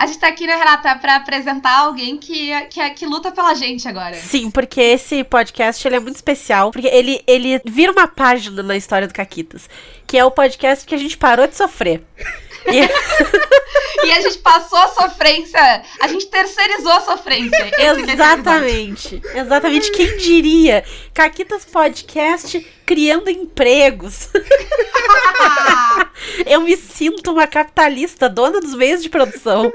A gente tá aqui, né, Renata, pra apresentar alguém que, que, que luta pela gente agora. Sim, porque esse podcast ele é muito especial, porque ele, ele vira uma página na história do Caquitas, que é o podcast que a gente parou de sofrer. E... e a gente passou a sofrência, a gente terceirizou a sofrência. Exatamente. Exatamente. Quem diria? Caquitas Podcast criando empregos. Eu me sinto uma capitalista, dona dos meios de produção.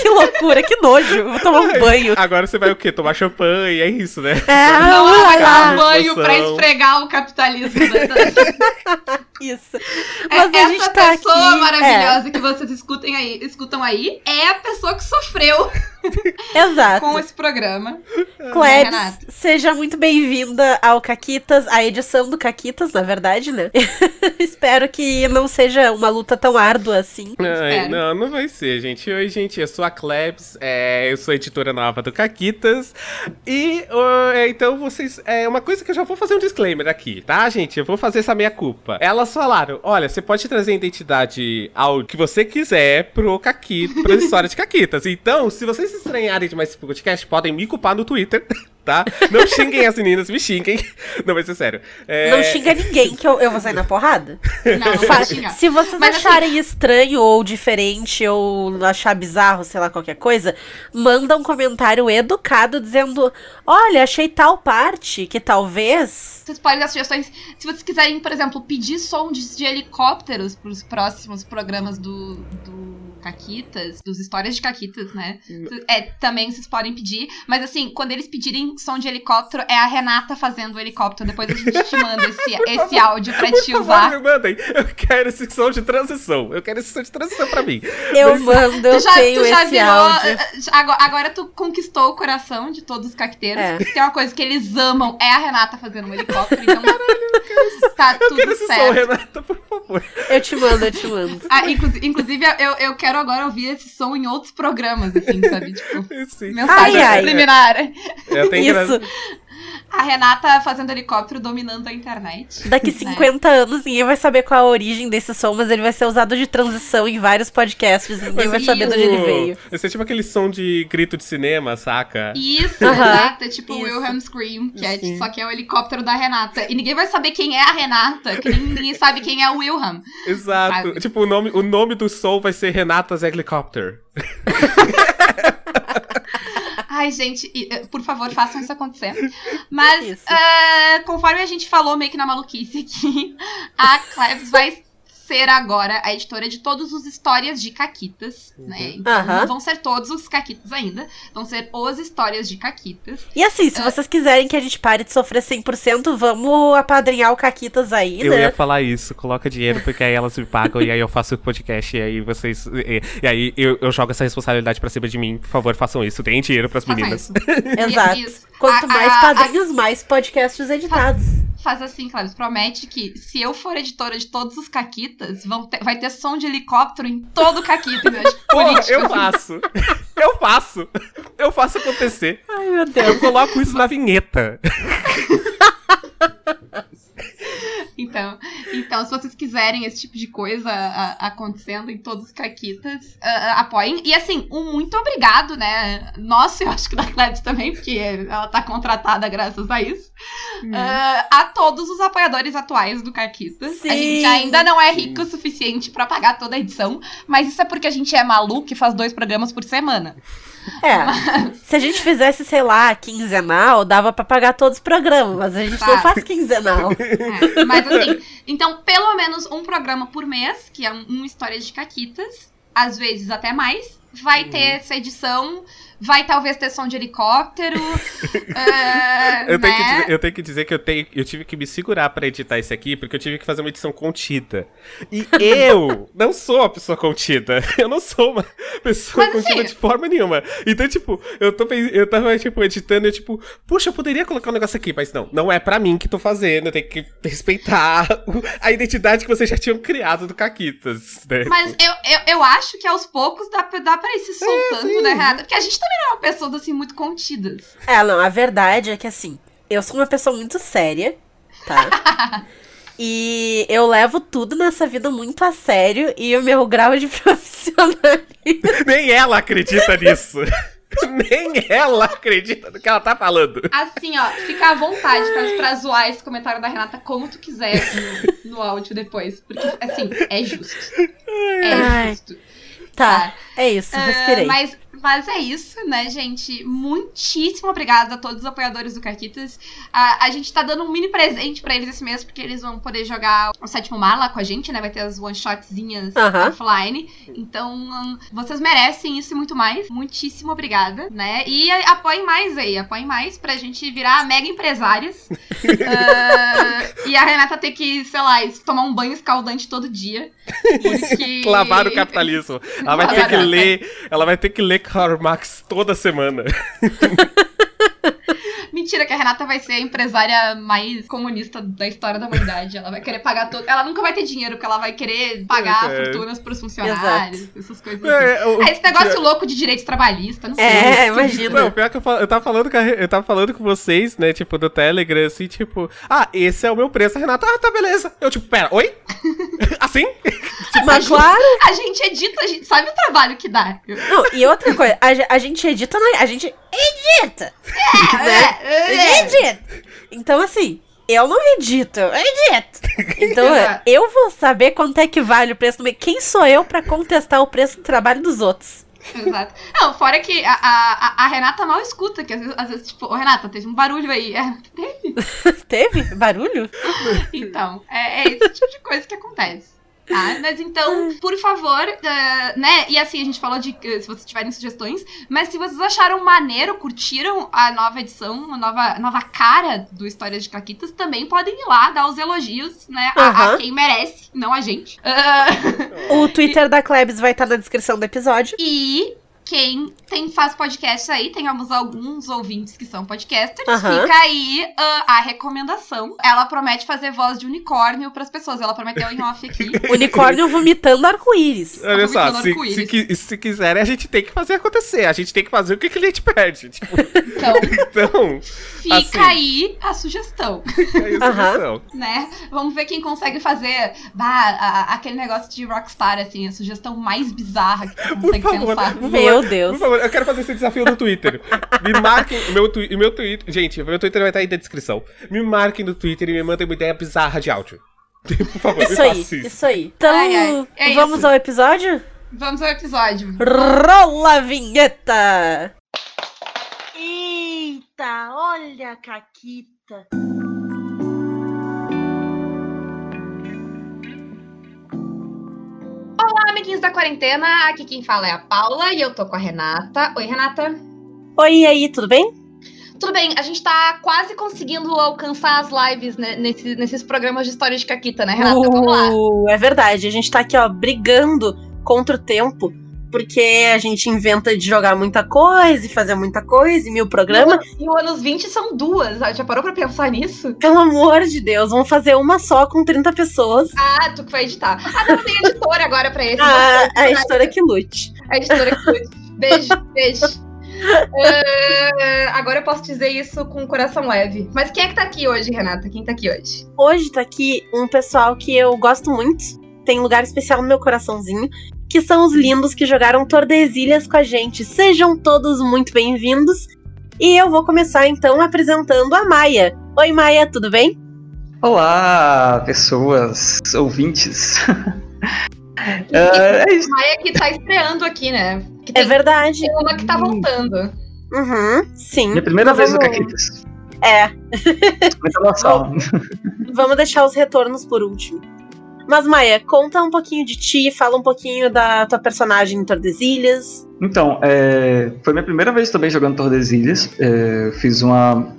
Que loucura, que nojo. Vou tomar um banho. Agora você vai o quê? Tomar champanhe, é isso, né? É, Não, vai tomar banho pra esfregar o capitalismo. Né? Isso. Mas É, a gente Essa tá pessoa aqui. é. maravilhosa que vocês escutem aí, escutam aí é a pessoa que sofreu É, exato. com esse programa. Klebs, seja muito bem-vinda ao Caquitas, a edição do Caquitas, na verdade, né? Espero que não seja uma luta tão árdua assim. Ai, não, não vai ser, gente. Oi, gente, eu sou a Klebs, é, eu sou editora nova do Caquitas. E, é, então, vocês. É uma coisa que eu já vou fazer um disclaimer aqui, tá, gente? Eu vou fazer essa meia culpa. Elas falaram: olha, você pode trazer a identidade ao que você quiser pro Caquita, pra história de Caquitas. Então, se vocês estranharem demais esse podcast, podem me culpar no Twitter. Tá? Não xinguem as meninas, me xinguem. Não, vai ser sério. É, Não xinga ninguém, que eu, eu vou sair na porrada. Não, não Fa- vai xingar. Se vocês Mas, assim- acharem estranho ou diferente ou achar bizarro, sei lá, qualquer coisa, manda um comentário educado dizendo: Olha, achei tal parte que talvez. Vocês podem dar sugestões. Se vocês quiserem, por exemplo, pedir som de, de helicópteros pros próximos programas do, do Caquitas, dos histórias de Caquitas, né? É, também vocês podem pedir. Mas assim, quando eles pedirem som de helicóptero, é a Renata fazendo o helicóptero. Depois a gente te manda esse, esse áudio pra te Por favor, usar. me mandem. Eu quero esse som de transição. Eu quero esse som de transição pra mim. Eu Mas- mando, eu Tu já, tenho já esse virou. áudio. Agora, agora tu conquistou o coração de todos os caqueteiros. É. Tem uma coisa que eles amam, é a Renata fazendo um helicóptero. Então, tá Eu tudo quero esse som, certo. Renata, por favor. Eu te mando, eu te mando. Ah, inclu- inclusive, eu, eu quero agora ouvir esse som em outros programas, assim, sabe? Tipo, Sim. mensagem Ai, ai. Eu tenho que- Isso. A Renata fazendo helicóptero dominando a internet. Daqui 50 anos ninguém vai saber qual a origem desse som, mas ele vai ser usado de transição em vários podcasts. Ninguém Mas vai é saber de onde ele veio. Vai ser tipo aquele som de grito de cinema, saca? Isso, Aham. exato. É tipo o. Wilhelm Scream, que é, só que é o helicóptero da Renata. E ninguém vai saber quem é a Renata, que nem- ninguém sabe quem é o Wilhelm. Exato. Sabe? Tipo, o nome, o nome do som vai ser Renata's Helicopter. Ai, gente, eh, por favor, façam isso acontecer. Mas, eh, conforme a gente falou meio que na maluquice aqui, a Klebs vai ser agora a editora de todos os histórias de Caquitas, né? Então, Aham. não vão ser todos os Caquitas ainda, vão ser os histórias de Caquitas. E assim, se Ah. vocês quiserem que a gente pare de sofrer 100%, vamos apadrinhar o Caquitas aí, Eu né? ia falar isso, coloca dinheiro, porque aí elas me pagam e aí eu faço o podcast e aí vocês. E, e aí eu, eu jogo essa responsabilidade pra cima de mim. Por favor, façam isso. Deem dinheiro pras Façam meninas. isso. Exato. E- isso. Quanto A- mais a- padrinhos, mais podcasts editados. Faz assim, Klebs, promete que se eu for editora de todos os Caquitas, vão ter- vai ter som de helicóptero em todo o Caquita, né? Político, eu faço. Eu faço. Eu faço acontecer. Ai, meu Eu Deus. coloco isso na vinheta. Então, então, se vocês quiserem esse tipo de coisa a- acontecendo em todos os caquitas, ah, apoiem. E assim, um muito obrigado, né? Nosso, eu acho que da Klebs também, porque ela tá contratada graças a isso. Ah, a todos os apoiadores atuais do Caquitas. A Sim. gente ainda não é rico o suficiente pra pagar toda a edição, mas isso é porque a gente é maluco e faz dois programas por semana. É. Se a gente fizesse, sei lá, quinzenal, dava pra pagar todos os programas, mas a gente não faz quinzenal. É, mas assim, então pelo menos um programa por mês, que é um, um Histórias de Caquitas, às vezes até mais, vai ter essa edição, vai talvez ter som de helicóptero. é, Eu tenho, que né? dizer, eu tenho que dizer que eu, tenho, eu tive que me segurar pra editar esse aqui, porque eu tive que fazer uma edição contida. E eu não sou uma pessoa contida. Eu não sou uma pessoa Mas, contida assim- de forma nenhuma. Então, tipo, eu, tô, eu tava, tipo, editando e, tipo, puxa, eu poderia colocar um negócio aqui, mas não, não é pra mim que tô fazendo. Eu tenho que respeitar a identidade que vocês já tinham criado do Caquitas, né? Mas eu, eu, eu acho que aos poucos dá, pra- dá pra ir se soltando, sim. né, Renata? Porque a gente também não é uma pessoa assim muito contidas. É, não, a verdade é que assim, eu sou uma pessoa muito séria, tá? E eu levo tudo nessa vida muito a sério e o meu grau de profissionalismo. Nem ela acredita nisso. Nem ela acredita no que ela tá falando. Assim, ó, fica à vontade pra, pra zoar esse comentário da Renata como tu quiser no, no áudio depois. Porque, assim, é justo. É Ai. justo. Tá, é isso, Ah, respirei. mas, mas é isso, né, gente? Muitíssimo obrigada a todos os apoiadores do Caquitas. A, a gente tá dando um mini presente pra eles esse mês, porque eles vão poder jogar o sétimo mar lá com a gente, né? Vai ter as one-shotzinhas offline. Então, hum, vocês merecem isso e muito mais. Muitíssimo obrigada, né? E apoiem mais aí, apoiem mais pra gente virar mega empresárias. Ah, e a Renata ter que, sei lá, tomar um banho escaldante todo dia. Porque... Lavar o capitalismo. Ela vai ter que ler. Ela vai ter que ler Karl Marx toda semana. Mentira, que a Renata vai ser a empresária mais comunista da história da humanidade. Ela vai querer pagar todo. Ela nunca vai ter dinheiro, porque ela vai querer pagar É. fortunas pros funcionários, essas coisas assim. É, o- É, esse negócio louco de direito trabalhista, não sei. É, imagina. Não, pior que eu, fal- eu tava falando com a eu tava falando com vocês, né, tipo, do Telegram, assim, tipo, ah, esse é o meu preço, a Renata, ah, tá, beleza. Eu, tipo, pera, oi? assim? Mas claro. A gente edita, a gente sabe o trabalho que dá. Não, e outra coisa, a, a gente edita, na- a gente edita. né? É, A é, gente edita. Então, assim, eu não edito, eu edito. Então, Exato. eu vou saber quanto é que vale o preço do meu. Quem sou eu pra contestar o preço do trabalho dos outros? Exato. Não, fora que a, a, a- a Renata mal escuta, que às vezes, às vezes, tipo, ô Renata, teve um barulho aí. É, teve. Teve barulho? Então, é, é esse tipo de coisa que acontece. Tá? Mas então, por favor, eh, né? E assim, a gente falou de eh, se vocês tiverem sugestões, mas se vocês acharam maneiro, curtiram a nova edição, a nova, a nova cara do Histórias de Caquitas, também podem ir lá dar os elogios, né? A, a quem merece, não a gente. Ah, O Twitter da Klebs vai estar na descrição do episódio. e quem tem, faz podcast aí, temos alguns ouvintes que são podcasters, fica aí ah, a recomendação. Ela promete fazer voz de unicórnio pras pessoas. Ela prometeu em off aqui. Unicórnio vomitando arco-íris. Olha só, vomitando se, arco-íris. se, se quiserem, a gente tem que fazer acontecer. A gente tem que fazer o que o cliente pede. Tipo, Então, então, fica Assim. aí a sugestão, é isso Aham. solução. né? Vamos ver quem consegue fazer bah, a- aquele negócio de Rockstar, assim, a sugestão mais bizarra que você consegue favor, pensar. por Meu Deus. Por favor, eu quero fazer esse desafio no Twitter. Me marquem, meu, meu Twitter, gente, meu Twitter vai estar aí na descrição. Me marquem no Twitter e me mandem uma ideia bizarra de áudio. Por favor, Isso me aí, isso. isso aí. Então, Ai, ai, é vamos isso. ao episódio? Vamos ao episódio. Rola a vinheta! Eita, olha a Caquita. Amiguinhos da quarentena. Aqui quem fala é a Paula e eu tô com a Renata. Oi, Renata. Oi, e aí, tudo bem? Tudo bem, a gente tá quase conseguindo alcançar as lives né, nesse- nesses programas de história de Caquita, né, Renata? Vamos lá. Uh, é verdade, a gente tá aqui, ó, brigando contra o tempo, porque a gente inventa de jogar muita coisa e fazer muita coisa e mil programas. E o anos 20 são duas. ah, Já parou pra pensar nisso? Pelo amor de Deus, vamos fazer uma só com 30 pessoas. Ah, tu que vai editar. Ah, não, tem editora agora pra esse. A, a editora que lute. A editora que foi. Beijo, beijo. Ah, agora eu posso dizer isso com o coração leve. Mas quem é que tá aqui hoje, Renata? Quem tá aqui hoje? Hoje tá aqui um pessoal que eu gosto muito, tem lugar especial no meu coraçãozinho, que são os lindos que jogaram Tordesilhas com a gente. Sejam todos muito bem-vindos. E eu vou começar então apresentando a Maia. Oi, Maia, tudo bem? Olá, pessoas, ouvintes. É, é isso. Maia que tá estreando aqui, né? Que É tem, verdade. tem uma que tá voltando. Uhum, sim. Minha primeira vez no Caquitas. É, vamos deixar os retornos por último. Mas, Maia, conta um pouquinho de ti, fala um pouquinho da tua personagem em Tordesilhas. Então, é, foi minha primeira vez também jogando Tordesilhas. É, fiz uma.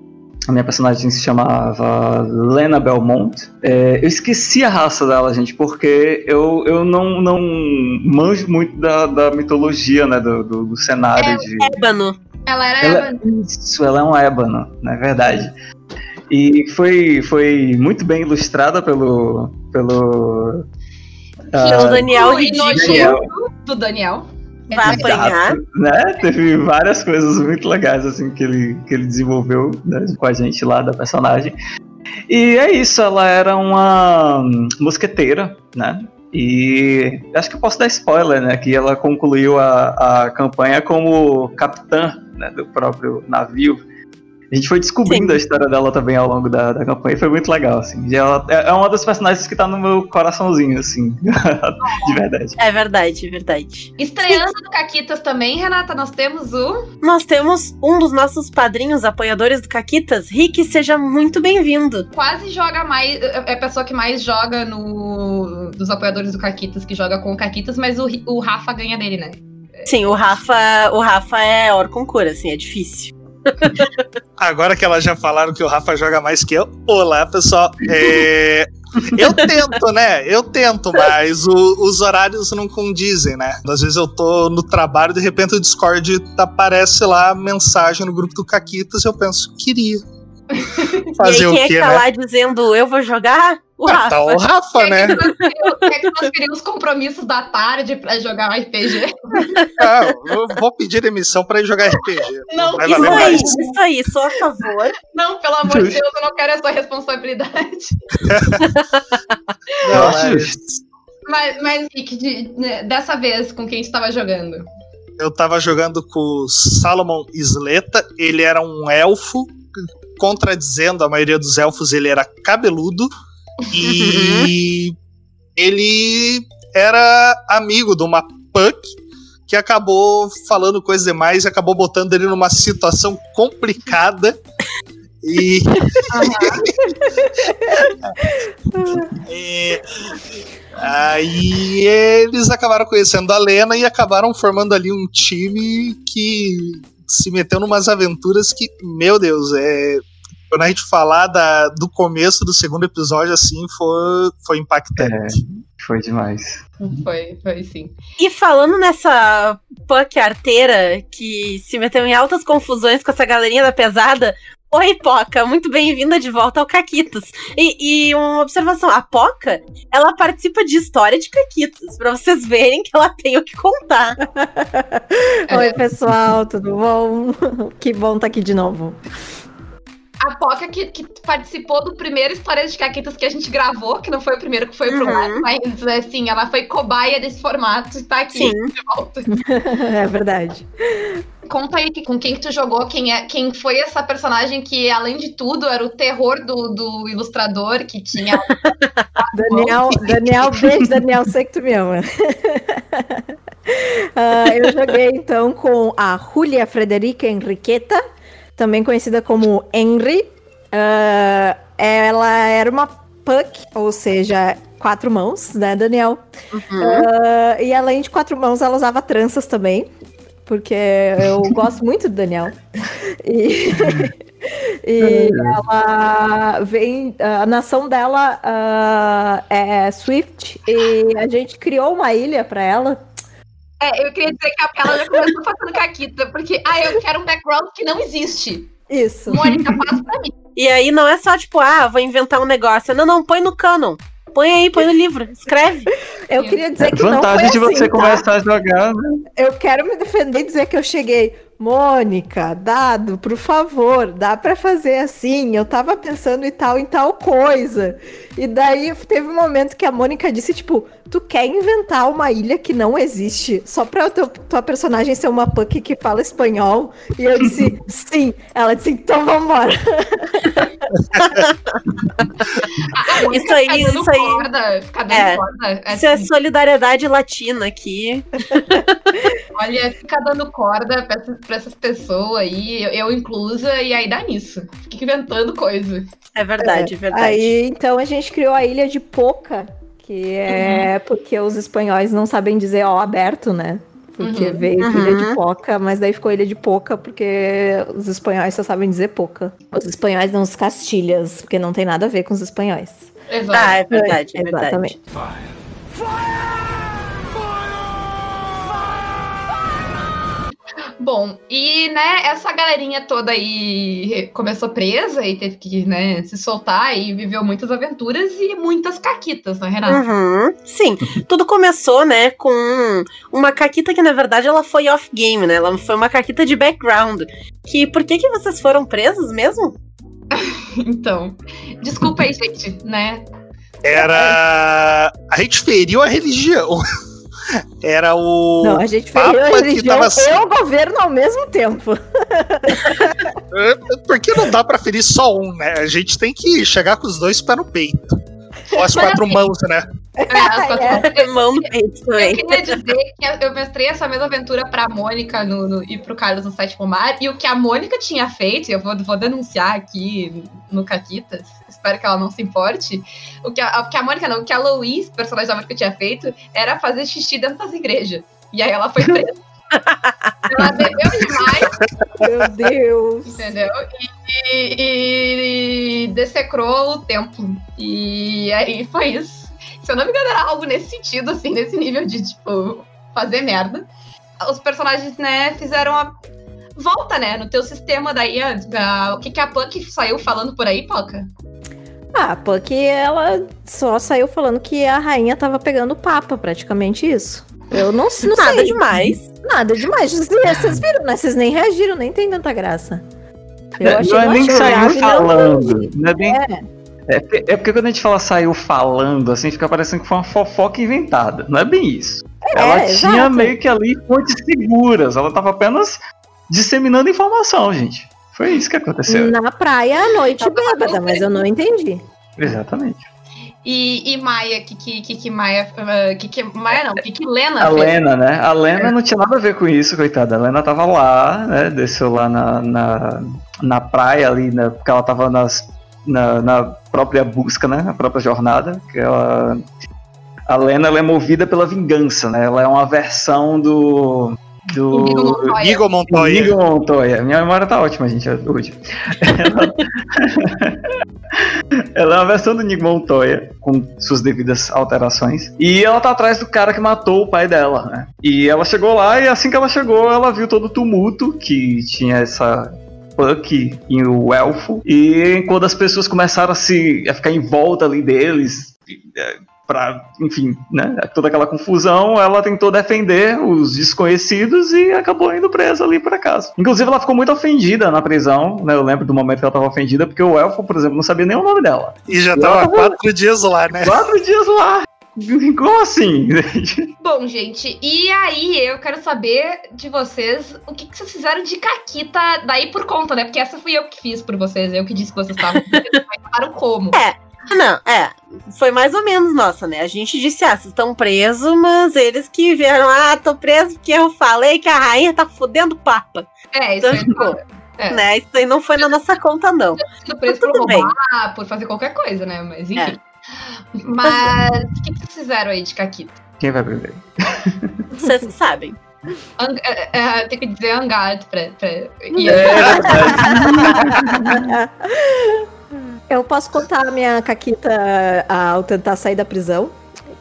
A minha personagem se chamava Lena Belmont. É, eu esqueci a raça dela, gente, porque eu, eu não, não manjo muito da, da mitologia, né? Do, do, do cenário de. Ébano. Ela era. Ela, isso, ela é um ébano, não é verdade? E foi, foi muito bem ilustrada pelo. pelo. Pelo ah, Daniel e Ridículo. Daniel. do Daniel. Vai apanhar. Né? Teve várias coisas muito legais assim que ele, que ele desenvolveu né, com a gente lá da personagem. E é isso, ela era uma mosqueteira, né? E acho que eu posso dar spoiler, né? Que ela concluiu a, a campanha como capitã né, do próprio navio. A gente foi descobrindo Sim. a história dela também ao longo da, da campanha e foi muito legal, assim. E ela é é uma das personagens que tá no meu coraçãozinho, assim. de verdade. É verdade, é verdade. Estreando no Caquitas também, Renata, nós temos o. Nós temos um dos nossos padrinhos apoiadores do Caquitas. Rick, seja muito bem-vindo. Quase joga mais. É a pessoa que mais joga no. Dos apoiadores do Caquitas, que joga com o Caquitas, mas o, o Rafa ganha dele, né? Sim, o Rafa, o Rafa é Orconcura, assim, é difícil. Agora que elas já falaram que o Rafa joga mais que eu. Olá, pessoal. É, Eu tento, né? Eu tento, mas o- os horários não condizem, né? Às vezes eu tô no trabalho, de repente o Discord aparece lá mensagem no grupo do Caquitas e eu penso, queria. Fazer e aí, o quem é quê, que tá né? lá dizendo eu vou jogar? O Ah, Rafa. tá o Rafa, né? Quer que transferir os compromissos da tarde pra jogar um RPG? Ah, eu vou pedir demissão pra ir jogar RPG. Não, vai Isso aí, mais. isso aí, sou a favor. Não, pelo amor de Deus, eu não quero essa responsabilidade. Não, mas-. Mas, mas Rick, de- né, dessa vez, com quem estava jogando? Eu tava jogando com o Salomon Isleta, ele era um elfo, contradizendo a maioria dos elfos, ele era cabeludo e ele era amigo de uma Puck que acabou falando coisas demais e acabou botando ele numa situação complicada. E. E aí eles acabaram conhecendo a Lena e acabaram formando ali um time que se meteu numas aventuras que, meu Deus, é. Quando a gente falar da, do começo do segundo episódio, assim, foi, foi impactante. Foi demais. Foi, foi sim. E falando nessa Puck arteira que se meteu em altas confusões com essa galerinha da pesada. Oi, Poca, muito bem-vinda de volta ao Caquitos. E, e uma observação: a Poca, ela participa de história de Caquitos, pra vocês verem que ela tem o que contar. Oi, pessoal, tudo bom? Que bom estar aqui de novo. A Poca que, que participou do primeiro História de Caquitas que a gente gravou, que não foi o primeiro que foi pro Uhum. ar, mas assim, ela foi cobaia desse formato e tá aqui Sim. de volta. É verdade. Conta aí com quem que tu jogou, quem, é, quem foi essa personagem que, além de tudo, era o terror do, do ilustrador, que tinha. Daniel, Daniel, beijo, Daniel, sei que tu me ama. Ah, eu joguei então com a Julia Frederica Enriqueta, também conhecida como Henry. Ah, ela era uma puck, ou seja, quatro mãos, né, Daniel? Ah, e além de quatro mãos, ela usava tranças também. Porque eu gosto muito do Daniel. E, e ela vem. A nação dela ah, é Swift. E a gente criou uma ilha pra ela. É, eu queria dizer que a- ela já começou fazendo caquita, porque, ah, eu quero um background que não existe. Isso. Mônica, faz pra mim. E aí não é só tipo, ah, vou inventar um negócio. Não, não, põe no canon. Põe aí, põe no livro, escreve. Eu queria dizer que não Vantagem foi de assim, você tá? começar a jogar, né? Eu quero me defender e dizer que eu cheguei. Mônica, dado, por favor, dá pra fazer assim. Eu tava pensando em tal, em tal coisa. E daí teve um momento que a Mônica disse, tipo, tu quer inventar uma ilha que não existe só pra teu, tua personagem ser uma punk que fala espanhol? E eu disse, sim. Ela disse, então vambora. A, Isso aí, isso aí. corda, fica dando É. corda. Isso é assim, solidariedade latina aqui. Olha, fica dando corda essas, pra essas pessoas aí, eu, eu inclusa, e aí dá nisso. Fica inventando coisa. É verdade, é, verdade. Aí, então, a gente criou a ilha de Poca, que é porque os espanhóis não sabem dizer ó aberto, né? Porque Uhum. veio Uhum. ilha de Poca, mas daí ficou ilha de Poca porque os espanhóis só sabem dizer Poca. Os espanhóis não os castilhas, porque não tem nada a ver com os espanhóis. Exato. Ah, é verdade, é verdade. Exatamente. Bom, e né, essa galerinha toda aí começou presa e teve que né, se soltar e viveu muitas aventuras e muitas caquitas, né, Renata? Uhum. Sim, tudo começou, né, com uma caquita que na verdade ela foi off-game, né? Ela foi uma caquita de background. Que por que que vocês foram presos mesmo? Então, desculpa aí, gente, né? Era. A gente feriu a religião. Era o. Não, a gente que religião tava assim. e o governo ao mesmo tempo. Porque não dá pra ferir só um, né? A gente tem que chegar com os dois pés no peito. Ou as quatro mãos, né? É, as quatro- Mão no peito Eu também. queria dizer que eu mestrei essa mesma aventura pra Mônica no, no- e pro Carlos no Sétimo Mar. E o que a Mônica tinha feito, e eu vou, vou denunciar aqui no Caquitas, espero que ela não se importe. O que a, o que a Mônica não, o que a Louise, personagem da Mônica, tinha feito era fazer xixi dentro das igrejas. E aí ela foi presa. ela bebeu demais, Meu Deus. entendeu? E, e- e dessecrou o templo. E aí foi isso. Se eu não me engano, era algo nesse sentido, assim, nesse nível de, tipo, fazer merda. Os personagens, né, fizeram a volta, né, no teu sistema daí. a- a- o que, que a Puck saiu falando por aí, Poca? Ah, porque ela só saiu falando que a rainha tava pegando o papa, praticamente isso. Eu não, não Nada sei. demais. Nada demais. Vocês, vocês viram, né? Vocês nem reagiram, nem tem tanta graça. Eu É, achei não é nem saiu não falando. Não é, nem- É. é, porque, é porque quando a gente fala saiu falando, assim, fica parecendo que foi uma fofoca inventada. Não é bem isso. ela tinha exato. meio que ali fontes seguras. Ela tava apenas disseminando informação, gente. Foi isso que aconteceu. Na praia à noite bêbada, mas eu não entendi. Exatamente. E, e Maia, que que, que, que Maia. ah, que, que Maia não, que, que Lena A fez? Lena, né? A Lena não tinha nada a ver com isso, coitada. A Lena tava lá, né? Desceu lá na, na, na praia ali, né? Porque ela tava nas, na, na própria busca, né? Na própria jornada. Que ela, a Lena ela é movida pela vingança, né? Ela é uma versão do. Do. Montoya. Igor Montoya. Inigo Montoya. Minha memória tá ótima, gente, hoje. Ela... ela é uma versão do Inigo Montoya, com suas devidas alterações. E ela tá atrás do cara que matou o pai dela, né? E ela chegou lá e assim que ela chegou, ela viu todo o tumulto que tinha essa Puck e o elfo. E quando as pessoas começaram a se a ficar em volta ali deles, é, pra, enfim, né, toda aquela confusão, ela tentou defender os desconhecidos e acabou indo presa ali por acaso. Inclusive, ela ficou muito ofendida na prisão, né? Eu lembro do momento que ela tava ofendida, porque o elfo, por exemplo, não sabia nem o nome dela. E já tava há quatro dias lá, né? Quatro dias lá. Como assim? Bom, gente, e aí eu quero saber de vocês o que, que vocês fizeram de Caquita daí por conta, né? Porque essa fui eu que fiz por vocês, eu que disse que vocês estavam. Mas como. Não, é. Foi mais ou menos nossa, né? A gente disse, ah, vocês estão presos, mas eles que vieram, ah, tô preso porque eu falei que a rainha tá fudendo o papa. É, isso Então, aí. tipo, É. né? Isso aí não foi na nossa conta, não. Sido preso por roubar, por fazer qualquer coisa, né? Mas enfim. É. Mas o que, que vocês fizeram aí de Caquita? Quem vai beber? Vocês sabem. Ang é, é, tem que dizer Angard pra. pra... E É. Eu posso contar a minha caquita ao tentar sair da prisão.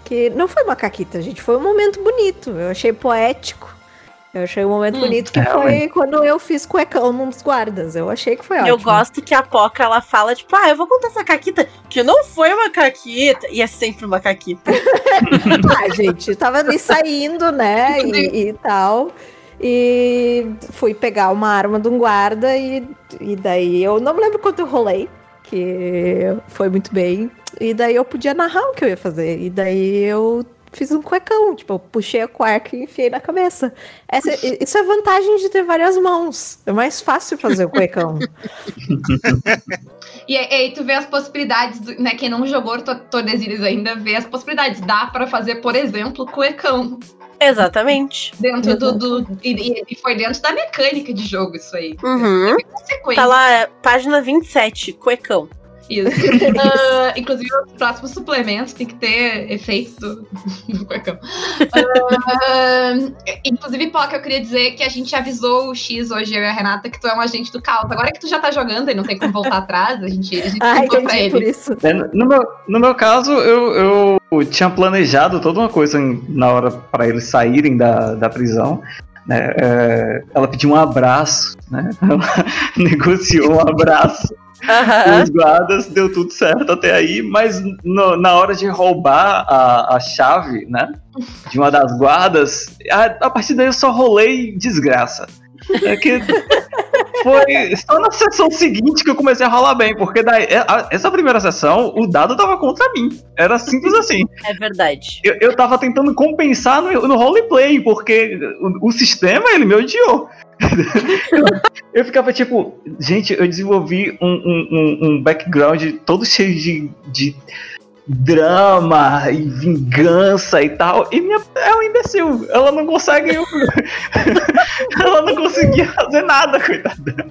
Que não foi uma caquita, gente. Foi um momento bonito. Eu achei poético. Eu achei um momento Hum, bonito que foi realmente. quando eu fiz cuecão nos guardas. Eu achei que foi ótimo. Eu gosto que a Poca, ela fala, tipo, ah, eu vou contar essa caquita, que não foi uma caquita, e é sempre uma caquita. Ah, gente, tava ali saindo, né? E, e tal. E fui pegar uma arma de um guarda e, e daí eu não me lembro quanto eu rolei, que foi muito bem. E daí eu podia narrar o que eu ia fazer. E daí eu fiz um cuecão, tipo, eu puxei a cueca e enfiei na cabeça. Essa, isso é vantagem de ter várias mãos. É mais fácil fazer o cuecão. E aí tu vê as possibilidades, né? Quem não jogou To- Tordesilhas ainda vê as possibilidades. Dá pra fazer, por exemplo, cuecão. Exatamente. Dentro do. do- e, e- foi dentro da mecânica de jogo isso aí. Uhum. Tá lá, página 27, cuecão. Isso. Ah, inclusive, os próximos suplementos tem que ter efeitos do, do cuecão. Ah, inclusive, Poca, eu queria dizer que a gente avisou o X hoje, eu e a Renata, que tu é um agente do caos. Agora que tu já tá jogando e não tem como voltar atrás, a gente, a gente Ai, contou pra por ele. isso. É, No meu, no meu caso, eu, eu tinha planejado toda uma coisa em- na hora para eles saírem da, da prisão. né? É, ela pediu um abraço, né? Ela negociou um abraço Aham. os guardas, deu tudo certo até aí, mas no- na hora de roubar a, a chave, né? De uma das guardas, a, a partir daí eu só rolei desgraça. É que foi só na sessão seguinte que eu comecei a rolar bem, porque daí, é, a- essa primeira sessão, o dado tava contra mim. Era simples assim. É verdade. Eu, eu tava tentando compensar no, no roleplay, porque o, o sistema, ele me odiou. eu, eu ficava tipo, gente, eu desenvolvi um, um, um- um background todo cheio de, de drama e vingança e tal. E minha é um imbecil. Ela não consegue. ela não conseguia fazer nada, coitada.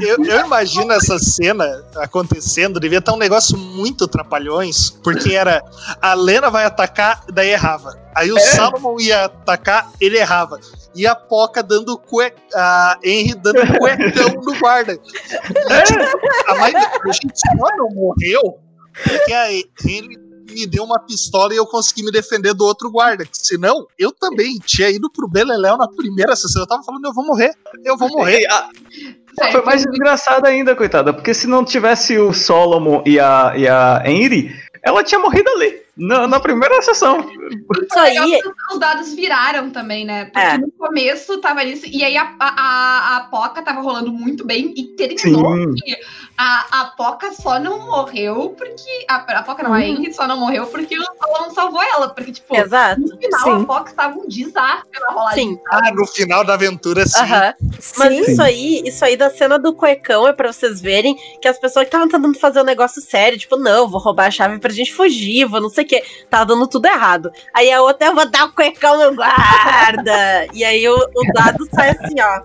Eu, eu imagino essa cena acontecendo, devia estar um negócio muito trapalhões, porque era a Lena vai atacar, daí errava. Aí o Salomon ia atacar, ele errava. E a Poca dando cue... a Henry dando cuecão no guarda. E, tipo, a mãe a gente só não morreu porque a Henry me deu uma pistola e eu consegui me defender do outro guarda. Senão, eu também tinha ido pro Beleléu na primeira sessão. Eu tava falando, eu vou morrer, eu vou morrer. E a- Foi mais desgraçada ainda, coitada, porque se não tivesse o Solomon e a, e a Henry, ela tinha morrido ali, na, na primeira sessão. Isso aí, Os dados viraram também, né? Porque É. no começo tava nisso, e aí a, a, a, a Poca tava rolando muito bem e terminou. Sim. A, a Poca só não morreu porque. A, a Poca não, a Henry só não morreu porque o Solomon salvou ela. Porque, tipo, exato. no final Sim. a Poca estava um desastre na rolagem. Sim. Ah, no final da aventura, sim. Mas Sim. isso aí, isso aí da cena do cuecão é pra vocês verem que as pessoas que estavam tentando fazer um negócio sério, tipo, não, vou roubar a chave pra gente fugir, vou não sei o quê, tava dando tudo errado. Aí a outra, eu vou dar o cuecão no guarda. e aí o, o dado sai assim, ó.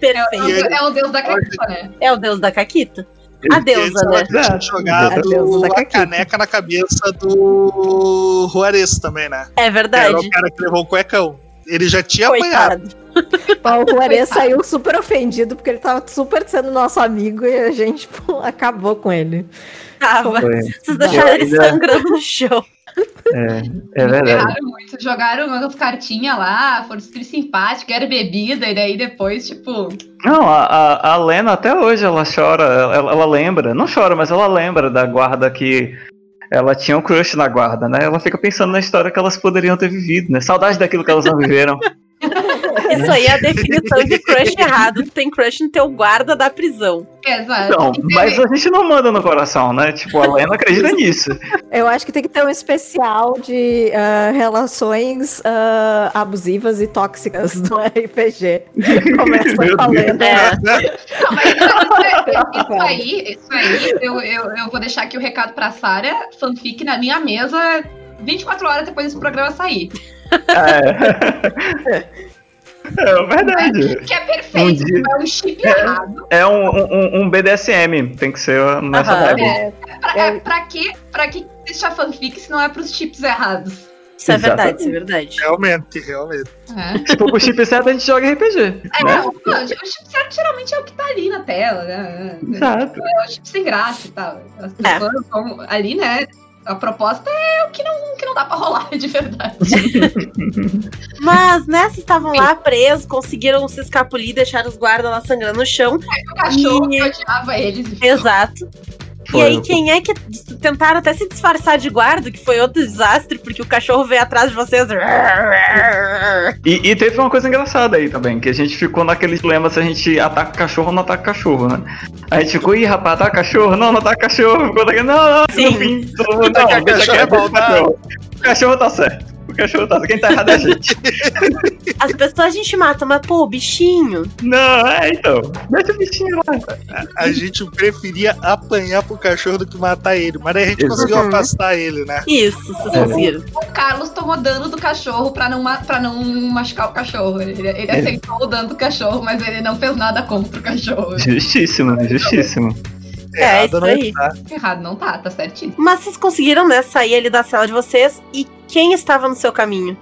É, Perfeito. o- é o deus da cabeça, né? É o deus da Caquita? A deusa, né? Ela tinha jogado A deusa da a Caquita. caneca na cabeça do Juarez também, né? É Que era verdade. o cara que levou o cuecão. Ele já tinha apanhado. Coitado. O Juarez Coitado. saiu super ofendido porque ele tava super sendo nosso amigo e a gente pô, acabou com ele. Tava. Vocês deixaram ele sangrando no chão. É, é verdade. Erraram muito. Jogaram as cartinhas lá, foram super simpáticos, era bebida, e daí depois, tipo. Não, a, a, a Lena até hoje ela chora, ela, ela lembra, não chora, mas ela lembra da guarda que ela tinha um crush na guarda, né? Ela fica pensando na história que elas poderiam ter vivido, né? Saudade daquilo que elas não viveram. Isso aí é a definição de crush errado. Tu tem crush no teu guarda da prisão. Exato. Então, E mas a gente não manda no coração, né? Tipo, a Lena acredita nisso. Eu acho que tem que ter um especial de ah, relações ah, abusivas e tóxicas no RPG. Começa falando. É. Não, mas isso, isso aí, isso aí, eu, eu, eu vou deixar aqui o recado pra Sarah, fanfic na minha mesa 24 horas depois desse programa sair. É, é verdade. Que é Um perfeito, dia- é um chip errado. É um, um, um BDSM, tem que ser nessa Aham. vibe. É, pra, é, É. pra, que, pra que deixar fanfic se não é pros chips errados? Isso é Exatamente. verdade, isso é verdade. Realmente, realmente. É. For pro chip certo, a gente joga RPG. É, né? não, o chip certo geralmente é o que tá ali na tela, né? Exato. É o chip sem graça e tal. As pessoas vão ali, né? A proposta é o que não, que não dá pra rolar de verdade. Mas, né, vocês estavam lá presos, conseguiram se escapulir, deixaram os guardas lá sangrando no chão. o cachorro E- que odiava eles. Exato. Foi, e aí, quem é que tentaram até se disfarçar de guarda, que foi outro desastre, porque o cachorro veio atrás de vocês. E, e teve uma coisa engraçada aí também, que a gente ficou naquele dilema se a gente ataca cachorro ou não ataca cachorro, né? A gente ficou, ih, rapaz, ataca cachorro? Não, não ataca cachorro. Ficou daqui, não, não, Sim. no fim, todo mundo, não, cachorro é cachorro. O cachorro tá certo. O cachorro tá. Quem tá errado é a gente. As pessoas a gente mata, mas pô, o bichinho. Não, é então. Deixa o bichinho lá. A gente preferia apanhar pro cachorro do que matar ele. Mas daí a gente conseguiu afastar ele, né? Isso, vocês É. conseguiram. O Carlos tomou dano do cachorro pra não, pra não machucar o cachorro. Ele, ele É. aceitou o dano do cachorro, mas ele não fez nada contra o cachorro. Justíssimo? Justíssimo. É, Errado isso não aí. tá. Errado não tá, tá certinho. Mas vocês conseguiram, né, sair ali da cela de vocês. E quem estava no seu caminho?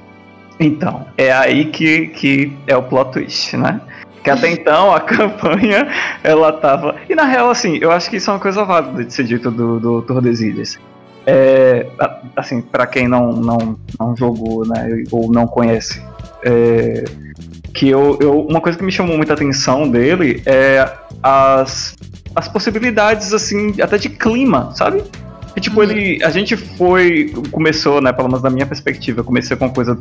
Então, é aí que, que é o plot twist, né? Que até então a campanha, ela tava. E na real, assim, eu acho que isso é uma coisa válida de ser dito do, do Tordesilhas. É, assim, para quem não, não, não jogou, né, ou não conhece, é, que eu, eu, uma coisa que me chamou muita atenção dele é as, as possibilidades, assim, até de clima, sabe? E, tipo, ele. A gente foi. Começou, né? Pelo menos da minha perspectiva, comecei com uma coisa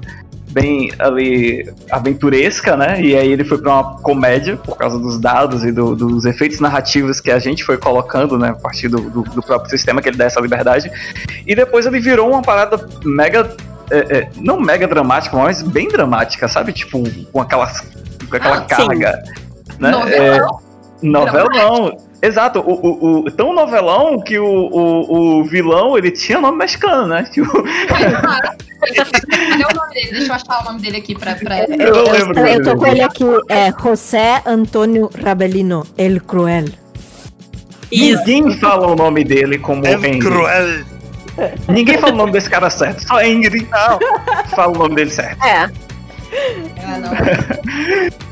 bem ali aventuresca, né? E aí ele foi pra uma comédia por causa dos dados e do- dos efeitos narrativos que a gente foi colocando, né? A partir do, do- do próprio sistema que ele dá essa liberdade. E depois ele virou uma parada mega. É, é, não mega dramática, mas bem dramática, sabe? Tipo, com aquelas. Com aquela Ah, sim. carga. Né? Novelão. É, novelão. Exato, o, o, o- tão novelão que o, o, o vilão ele tinha nome mexicano, né? Tipo, Cadê o nome dele? Deixa eu achar o nome dele aqui pra. pra... Eu não lembro Eu, eu tô com ele aqui, é José Antônio Rabelino, El Cruel. Isso. ninguém fala o nome dele como É Henry. cruel. Ninguém fala o nome desse cara certo. Só Henry Não. fala o nome dele certo. É. Ah, não.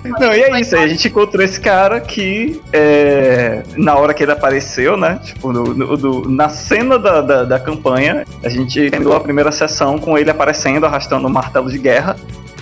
Não, e é isso aí. A gente encontrou esse cara que, é, na hora que ele apareceu, né? Tipo, no- no- do- na cena da, da, da campanha, a gente terminou a primeira sessão com ele aparecendo, arrastando um martelo de guerra.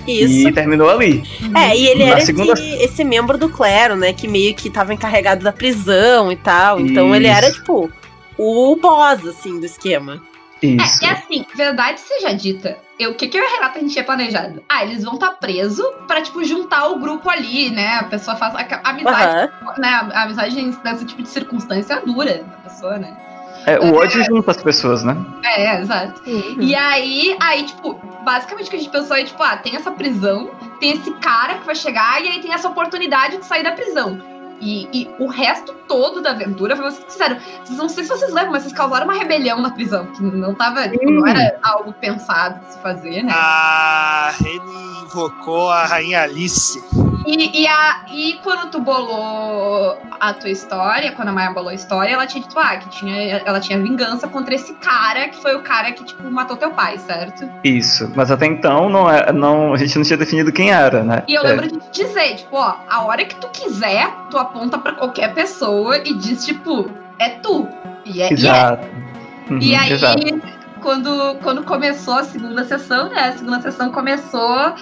Isso. E terminou ali. É, e ele Na era segunda- esse, esse membro do clero, né? Que meio que tava encarregado da prisão e tal. Então ele Isso. era, tipo, o boss, assim, do esquema. Isso. É, é assim, verdade seja dita, eu- o que, que eu e a Renata a gente tinha planejado? Ah, eles vão estar tá presos pra, tipo, juntar o grupo ali, né? A pessoa faz. A, a amizade, Aham. né? A, a amizade nesse tipo de circunstância dura da pessoa, né? É, o ódio junta as pessoas, né? É, exato. E aí, aí, tipo, basicamente o que a gente pensou é, tipo, ah, tem essa prisão, tem esse cara que vai chegar e aí tem essa oportunidade de sair da prisão. E, e o resto todo da aventura foi vocês que fizeram. Vocês não sei se vocês lembram, mas vocês causaram uma rebelião na prisão, que não tava, tipo, não era algo pensado de se fazer, né? A Reni invocou a Rainha Alice. E, e, a, e quando tu bolou a tua história, quando a Maia bolou a história, ela tinha dito, ah, que tinha, ela tinha vingança contra esse cara, que foi o cara que, tipo, matou teu pai, certo? Isso. Mas até então não é, não, a gente não tinha definido quem era, né? E eu É, lembro de te dizer, tipo, ó, a hora que tu quiser, tu aponta pra qualquer pessoa e diz, tipo, é tu. E é. E, é. Exato. Uhum, e aí, exato. Quando, quando começou a segunda sessão, né? A segunda sessão começou ah,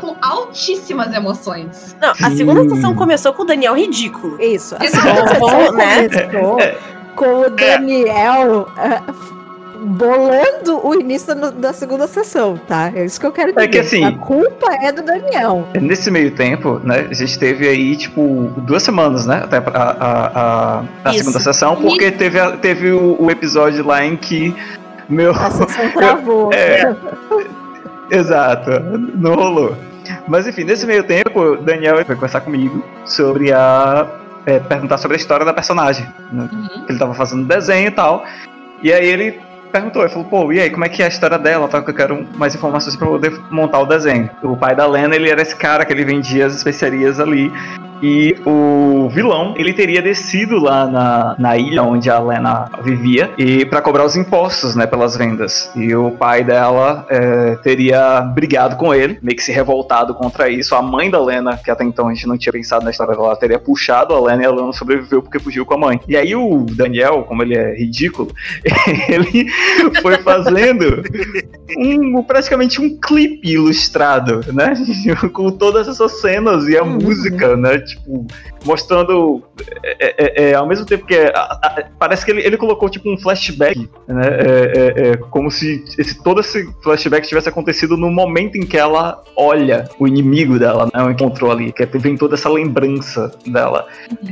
com altíssimas emoções. Não, a Sim. segunda sessão começou com o Daniel ridículo. Isso. A segunda sessão Né? começou com o Daniel ah, bolando o início da, da segunda sessão, tá? É isso que eu quero dizer. É que assim- A culpa é do Daniel. Nesse meio tempo, né, a gente teve aí, tipo, duas semanas, né, até pra, a, a, a Isso. segunda sessão, porque teve, a- teve o, o episódio lá em que meu... A sessão travou. É. Exato, não rolou. Mas enfim, nesse meio tempo, o Daniel foi conversar comigo sobre a... é, perguntar sobre a história da personagem, né, Uhum. ele tava fazendo desenho e tal, e aí ele perguntou, ele falou, pô, e aí, como é que é a história dela, que eu quero mais informações pra poder montar o desenho. O pai da Lena, ele era esse cara que ele vendia as especiarias ali, e o vilão, ele teria descido lá na, na ilha onde a Lena vivia e para cobrar os impostos, né, pelas vendas. E o pai dela é, teria brigado com ele, meio que se revoltado contra isso. A mãe da Lena, que até então a gente não tinha pensado na história dela, teria puxado a Lena e a Lena sobreviveu porque fugiu com a mãe. E aí o Daniel, como ele é ridículo, ele foi fazendo um, praticamente um clipe ilustrado, né? Com todas essas cenas e a Uhum. música, né? Tipo, mostrando é, é, é, ao mesmo tempo que é, parece que ele, ele colocou tipo um flashback, né? É, é, é, como se esse, todo esse flashback tivesse acontecido no momento em que ela olha o inimigo dela, né? O encontrou ali, que vem toda essa lembrança dela.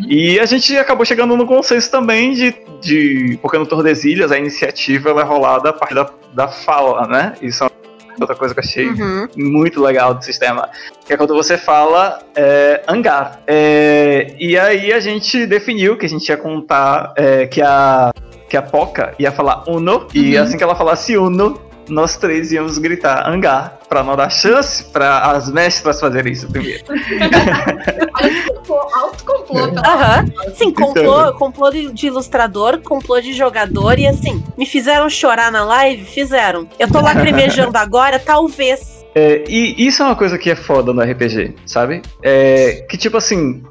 E a gente acabou chegando no consenso também de, de porque no Tordesilhas a iniciativa é rolada a partir da, da fala, né? Isso é outra coisa que eu achei Uhum. muito legal do sistema. Que é quando você fala é, hangar. É, e aí a gente definiu que a gente ia contar é, que a que a Poca ia falar Uno, e Uhum. assim que ela falasse Uno, nós três íamos gritar hangar, pra não dar chance para as mestras fazerem isso primeiro. Alto complô Aham. Sim, complô, Então. complô de, de ilustrador, complô de jogador e assim, me fizeram chorar na live? Fizeram. Eu tô lacrimejando agora, talvez. É, e isso é uma coisa que é foda no RPG, sabe? É, que tipo assim,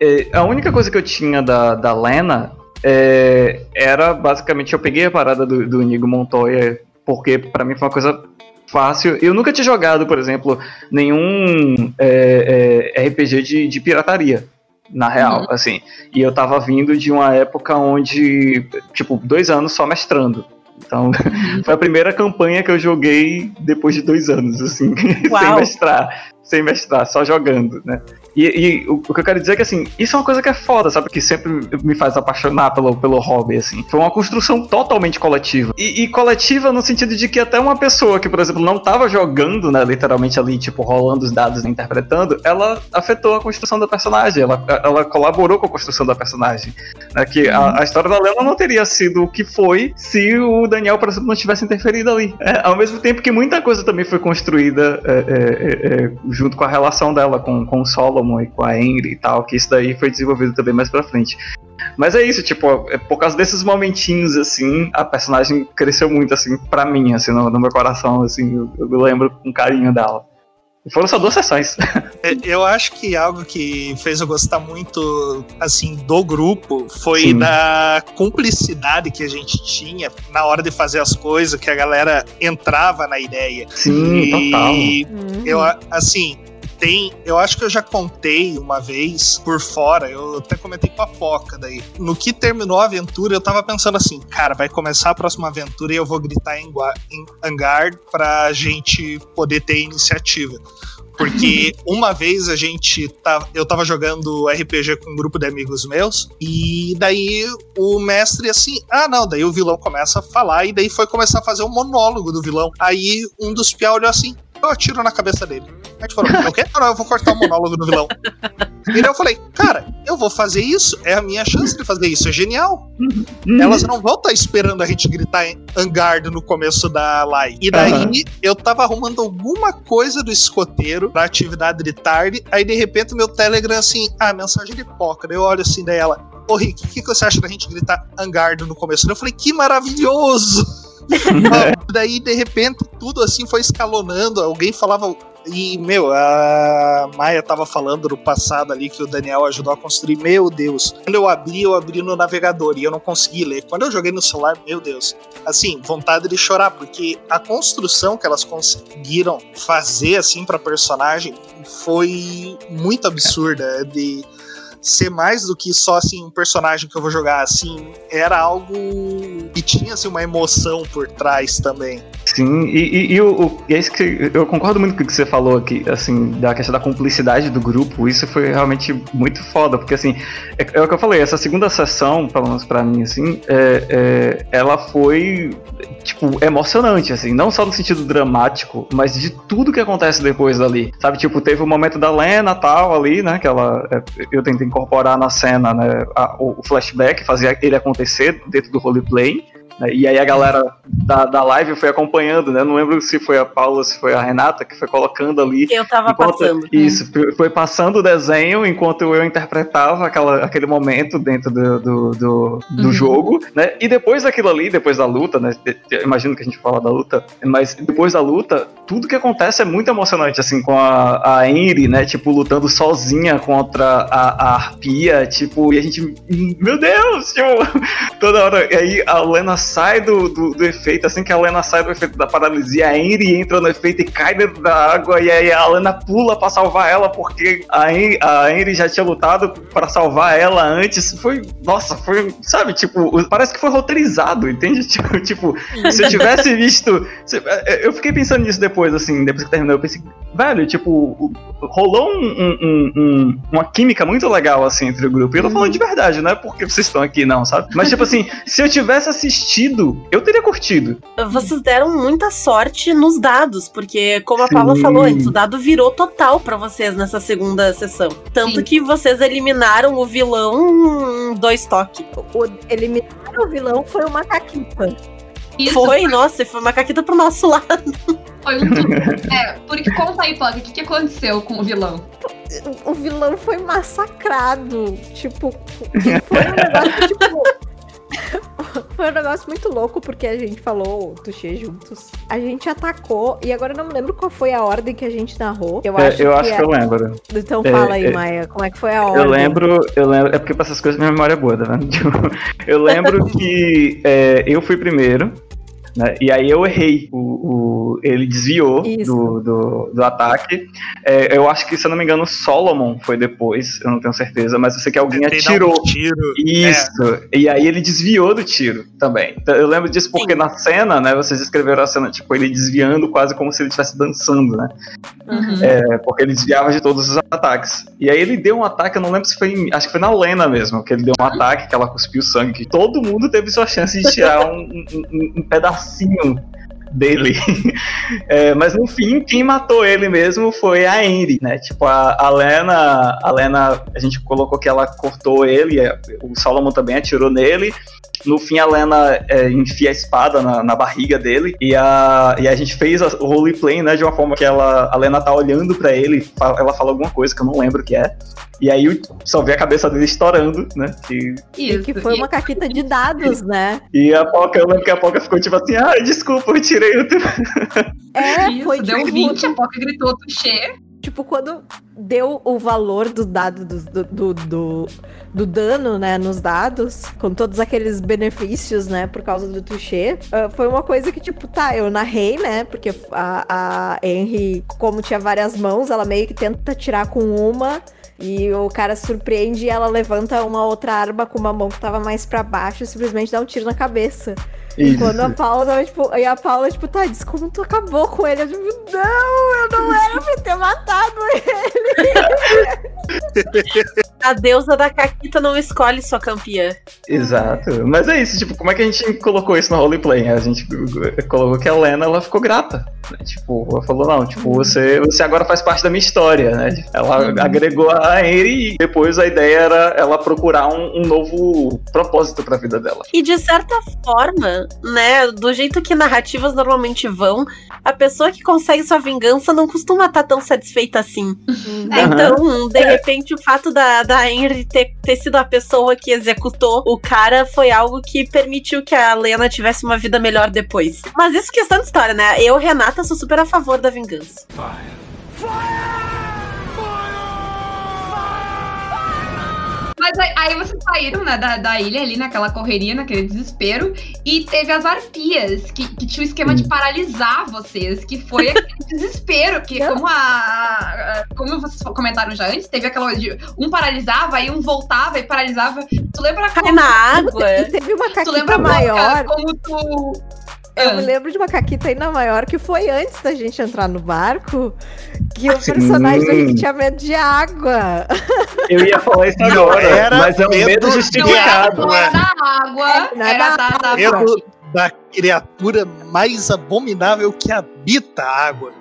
é, a única coisa que eu tinha da, da Lena é, era basicamente eu peguei a parada do, do Inigo Montoya porque pra mim foi uma coisa fácil. Eu nunca tinha jogado, por exemplo, nenhum é, é, RPG de, de pirataria. na real, assim. E eu tava vindo de uma época onde, tipo, dois anos só mestrando. Então, foi a primeira campanha que eu joguei depois de dois anos, assim, sem mestrar. Sem mestrar, só jogando, né? E, e o, que eu quero dizer é que, assim, isso é uma coisa que é foda, sabe? Que sempre me faz apaixonar pelo, pelo hobby, assim. Foi uma construção totalmente coletiva. E, e coletiva no sentido de que até uma pessoa que, por exemplo, não tava jogando, né, literalmente ali, tipo, rolando os dados e interpretando, ela afetou a construção da personagem, ela, ela colaborou com a construção da personagem. Né, que a, a história da Lena não teria sido o que foi se o Daniel, por exemplo, não tivesse interferido ali. É, ao mesmo tempo que muita coisa também foi construída é, é, é, é, junto com a relação dela com, com o Solomon e com a Henry e tal, que isso daí foi desenvolvido também mais pra frente. Mas é isso, tipo, é por causa desses momentinhos, assim, a personagem cresceu muito, assim, pra mim, assim, no, no meu coração, assim, eu, eu lembro com carinho dela. E foram só duas sessões. É, Eu acho que algo que fez eu gostar muito, assim, do grupo foi Sim. da cumplicidade que a gente tinha na hora de fazer as coisas, que a galera entrava na ideia. Sim, total. E Hum. eu, assim, tem. Eu acho que eu já contei uma vez por fora, eu até comentei com a Poca daí. No que terminou a aventura, eu tava pensando assim, cara, vai começar a próxima aventura e eu vou gritar em, em hangar pra gente poder ter iniciativa. Porque uma vez a gente tá, eu tava jogando RPG com um grupo de amigos meus, e daí o mestre assim, ah não, daí o vilão começa a falar, e daí foi começar a fazer um monólogo do vilão. Aí um dos piá olhou assim, eu atiro na cabeça dele. A gente falou, o quê? Ah, não, eu vou cortar o monólogo do vilão. E daí eu falei, cara, eu vou fazer isso, é a minha chance de fazer isso, é genial. Elas não vão estar esperando a gente gritar em Angard no começo da live. E daí Aham. eu tava arrumando alguma coisa do escoteiro pra atividade de tarde, aí de repente meu Telegram assim, ah, mensagem de poca. Daí eu olho assim daí ela, ô Rick, o que, que você acha da gente gritar Angard no começo? Eu falei, que maravilhoso! Daí de repente tudo assim foi escalonando, alguém falava. E, meu, a Maia tava falando no passado ali que o Daniel ajudou a construir. Meu Deus. Quando eu abri, eu abri no navegador e eu não consegui ler. Quando eu joguei no celular, meu Deus. Assim, vontade de chorar, porque a construção que elas conseguiram fazer, assim, pra personagem foi muito absurda. De ser mais do que só, assim, um personagem que eu vou jogar, assim. Era algo que tinha, assim, uma emoção por trás também. Sim, e, e, e o, e é isso que eu concordo muito com o que você falou aqui, assim, da questão da cumplicidade do grupo, isso foi realmente muito foda, porque assim, é, é o que eu falei, essa segunda sessão, pelo menos pra mim, assim, é, é, ela foi, tipo, emocionante, assim, não só no sentido dramático, mas de tudo que acontece depois dali, sabe, tipo, teve o momento da Lena tal ali, né, que ela, é, eu tentei incorporar na cena, né, a- o, flashback, fazer ele acontecer dentro do roleplay, E aí a galera da, da live foi acompanhando, né? Não lembro se foi a Paula, se foi a Renata, que foi colocando ali. Eu tava enquanto- passando. Isso, foi- passando o desenho enquanto eu interpretava aquela, aquele momento dentro do, do, do, do Uhum. jogo, né? E depois daquilo ali, depois da luta, né? eu Imagino que a gente fala da luta, mas depois da luta, tudo que acontece é muito emocionante, assim, com a, a Henry, né? Tipo, lutando sozinha contra a, a Arpia, tipo, e a gente, meu Deus, tipo, toda hora. E aí a Lena sai do, do, do efeito, assim que a Lena sai do efeito da paralisia, a Henry entra no efeito e cai dentro da água, e aí a Lena pula pra salvar ela, porque a Henry, a Henry já tinha lutado pra salvar ela antes. Foi, nossa, foi, sabe, tipo, parece que foi roteirizado, entende? Tipo, tipo se eu tivesse visto. se- eu fiquei pensando nisso depois, assim, depois que terminou, eu pensei, velho, tipo, rolou um- um- um- um- uma química muito legal, assim, entre o grupo. E eu tô falando de verdade, não é porque vocês estão aqui, não, sabe? Mas, tipo assim, se eu tivesse assistido, eu teria curtido. Vocês deram muita sorte nos dados, porque, como a Paula Sim. falou antes, o dado virou total pra vocês nessa segunda sessão. Tanto Sim. que vocês eliminaram o vilão em dois toques. O eliminar o vilão foi uma caquita. Isso Foi, nossa, foi uma caquita pro nosso lado. foi um tudo. É, porque conta aí, Pog, o que, que aconteceu com o vilão? O vilão foi massacrado. Tipo, foi um negócio, tipo. Foi um negócio muito louco, porque a gente falou do Xê juntos. A gente atacou, e agora eu não me lembro qual foi a ordem que a gente narrou. Eu É, acho, eu que, acho é- que eu lembro. Então É, fala aí, é- Maia, como é que foi a ordem? Eu lembro, eu lembro. É porque pra essas coisas minha memória é boa, tá vendo? Eu lembro que é, eu fui primeiro. Né? E aí eu errei. O, o- ele desviou do, do, do ataque. É, eu acho que, se eu não me engano, Solomon foi depois, eu não tenho certeza, mas eu sei que alguém Tentei atirou. um tiro. Isso. E aí ele desviou do tiro também. Então, eu lembro disso porque na cena, né, vocês escreveram a cena, tipo, ele desviando quase como se ele estivesse dançando, né? Uhum. É, porque ele desviava de todos os ataques. E aí ele deu um ataque, eu não lembro se foi em, acho que foi na Lena mesmo, que ele deu um ataque, que ela cuspiu sangue, todo mundo teve sua chance de tirar um, um- um- um pedacinho dele. É, mas no fim, quem matou ele mesmo foi a Henry, né? Tipo, a, a Lena, a Lena, a gente colocou que ela cortou ele, o Solomon também atirou nele. No fim, a Lena é, enfia a espada na, na barriga dele e a, e a gente fez a- o roleplay, né, de uma forma que ela, a Lena tá olhando pra ele, ela fala alguma coisa que eu não lembro o que é. E aí eu só vê a cabeça dele estourando, né? E, Isso. Que foi uma caquita de dados, né? e a Poca, eu lembro que a Poca ficou tipo assim, ah, desculpa, eu tirei o teu. É, Isso, foi deu tipo, 20, a Poca gritou touché. Tipo, quando deu o valor do dado do, do, do, do, dano, né, nos dados, com todos aqueles benefícios, né, por causa do touché, ah, foi uma coisa que, tipo, tá, eu narrei, né, porque a, a Henry, como tinha várias mãos, ela meio que tenta tirar com uma, e o cara surpreende e ela levanta uma outra arma com uma mão que tava mais pra baixo e simplesmente dá um tiro na cabeça. Isso. Quando a Paula tava, tipo, e a Paula, tipo, tá, tu acabou com ele. Eu, tipo, não, eu não era pra ter matado ele. A deusa da Caquita não escolhe sua campeã. Exato. Mas é isso, tipo, como é que a gente colocou isso no roleplay? A gente colocou que a Lena, ela ficou grata. né? Tipo, ela falou, não, tipo, você, você agora faz parte da minha história, né? Ela agregou a Henry e depois a ideia era ela procurar um, um novo propósito pra vida dela. E de certa forma, né, do jeito que narrativas normalmente vão, a pessoa que consegue sua vingança não costuma estar tão satisfeita assim. É, Então, de repente, o fato da, da Henry ter, ter sido a pessoa que executou o cara foi algo que permitiu que a Lena tivesse uma vida melhor depois. Mas isso é questão de história, né? Eu, Renata, sou super a favor da vingança. Mas aí, aí vocês saíram né, da, da ilha ali, naquela correria, naquele desespero, e teve as arpias, que, que tinha o esquema de paralisar vocês, que foi aquele desespero, que como a, Como vocês comentaram já antes, teve aquela de um paralisava, aí um voltava e paralisava. Tu lembra Cai como, na água. Teve uma tu lembra maior. como tu. Eu Ah. me lembro de uma caquita ainda maior que foi antes da gente entrar no barco. Que o personagem da gente tinha medo de água. Eu ia falar isso Não agora, era mas é um medo medo era, justificado. não era da água, Não era era da, da Medo da criatura mais abominável que habita a água.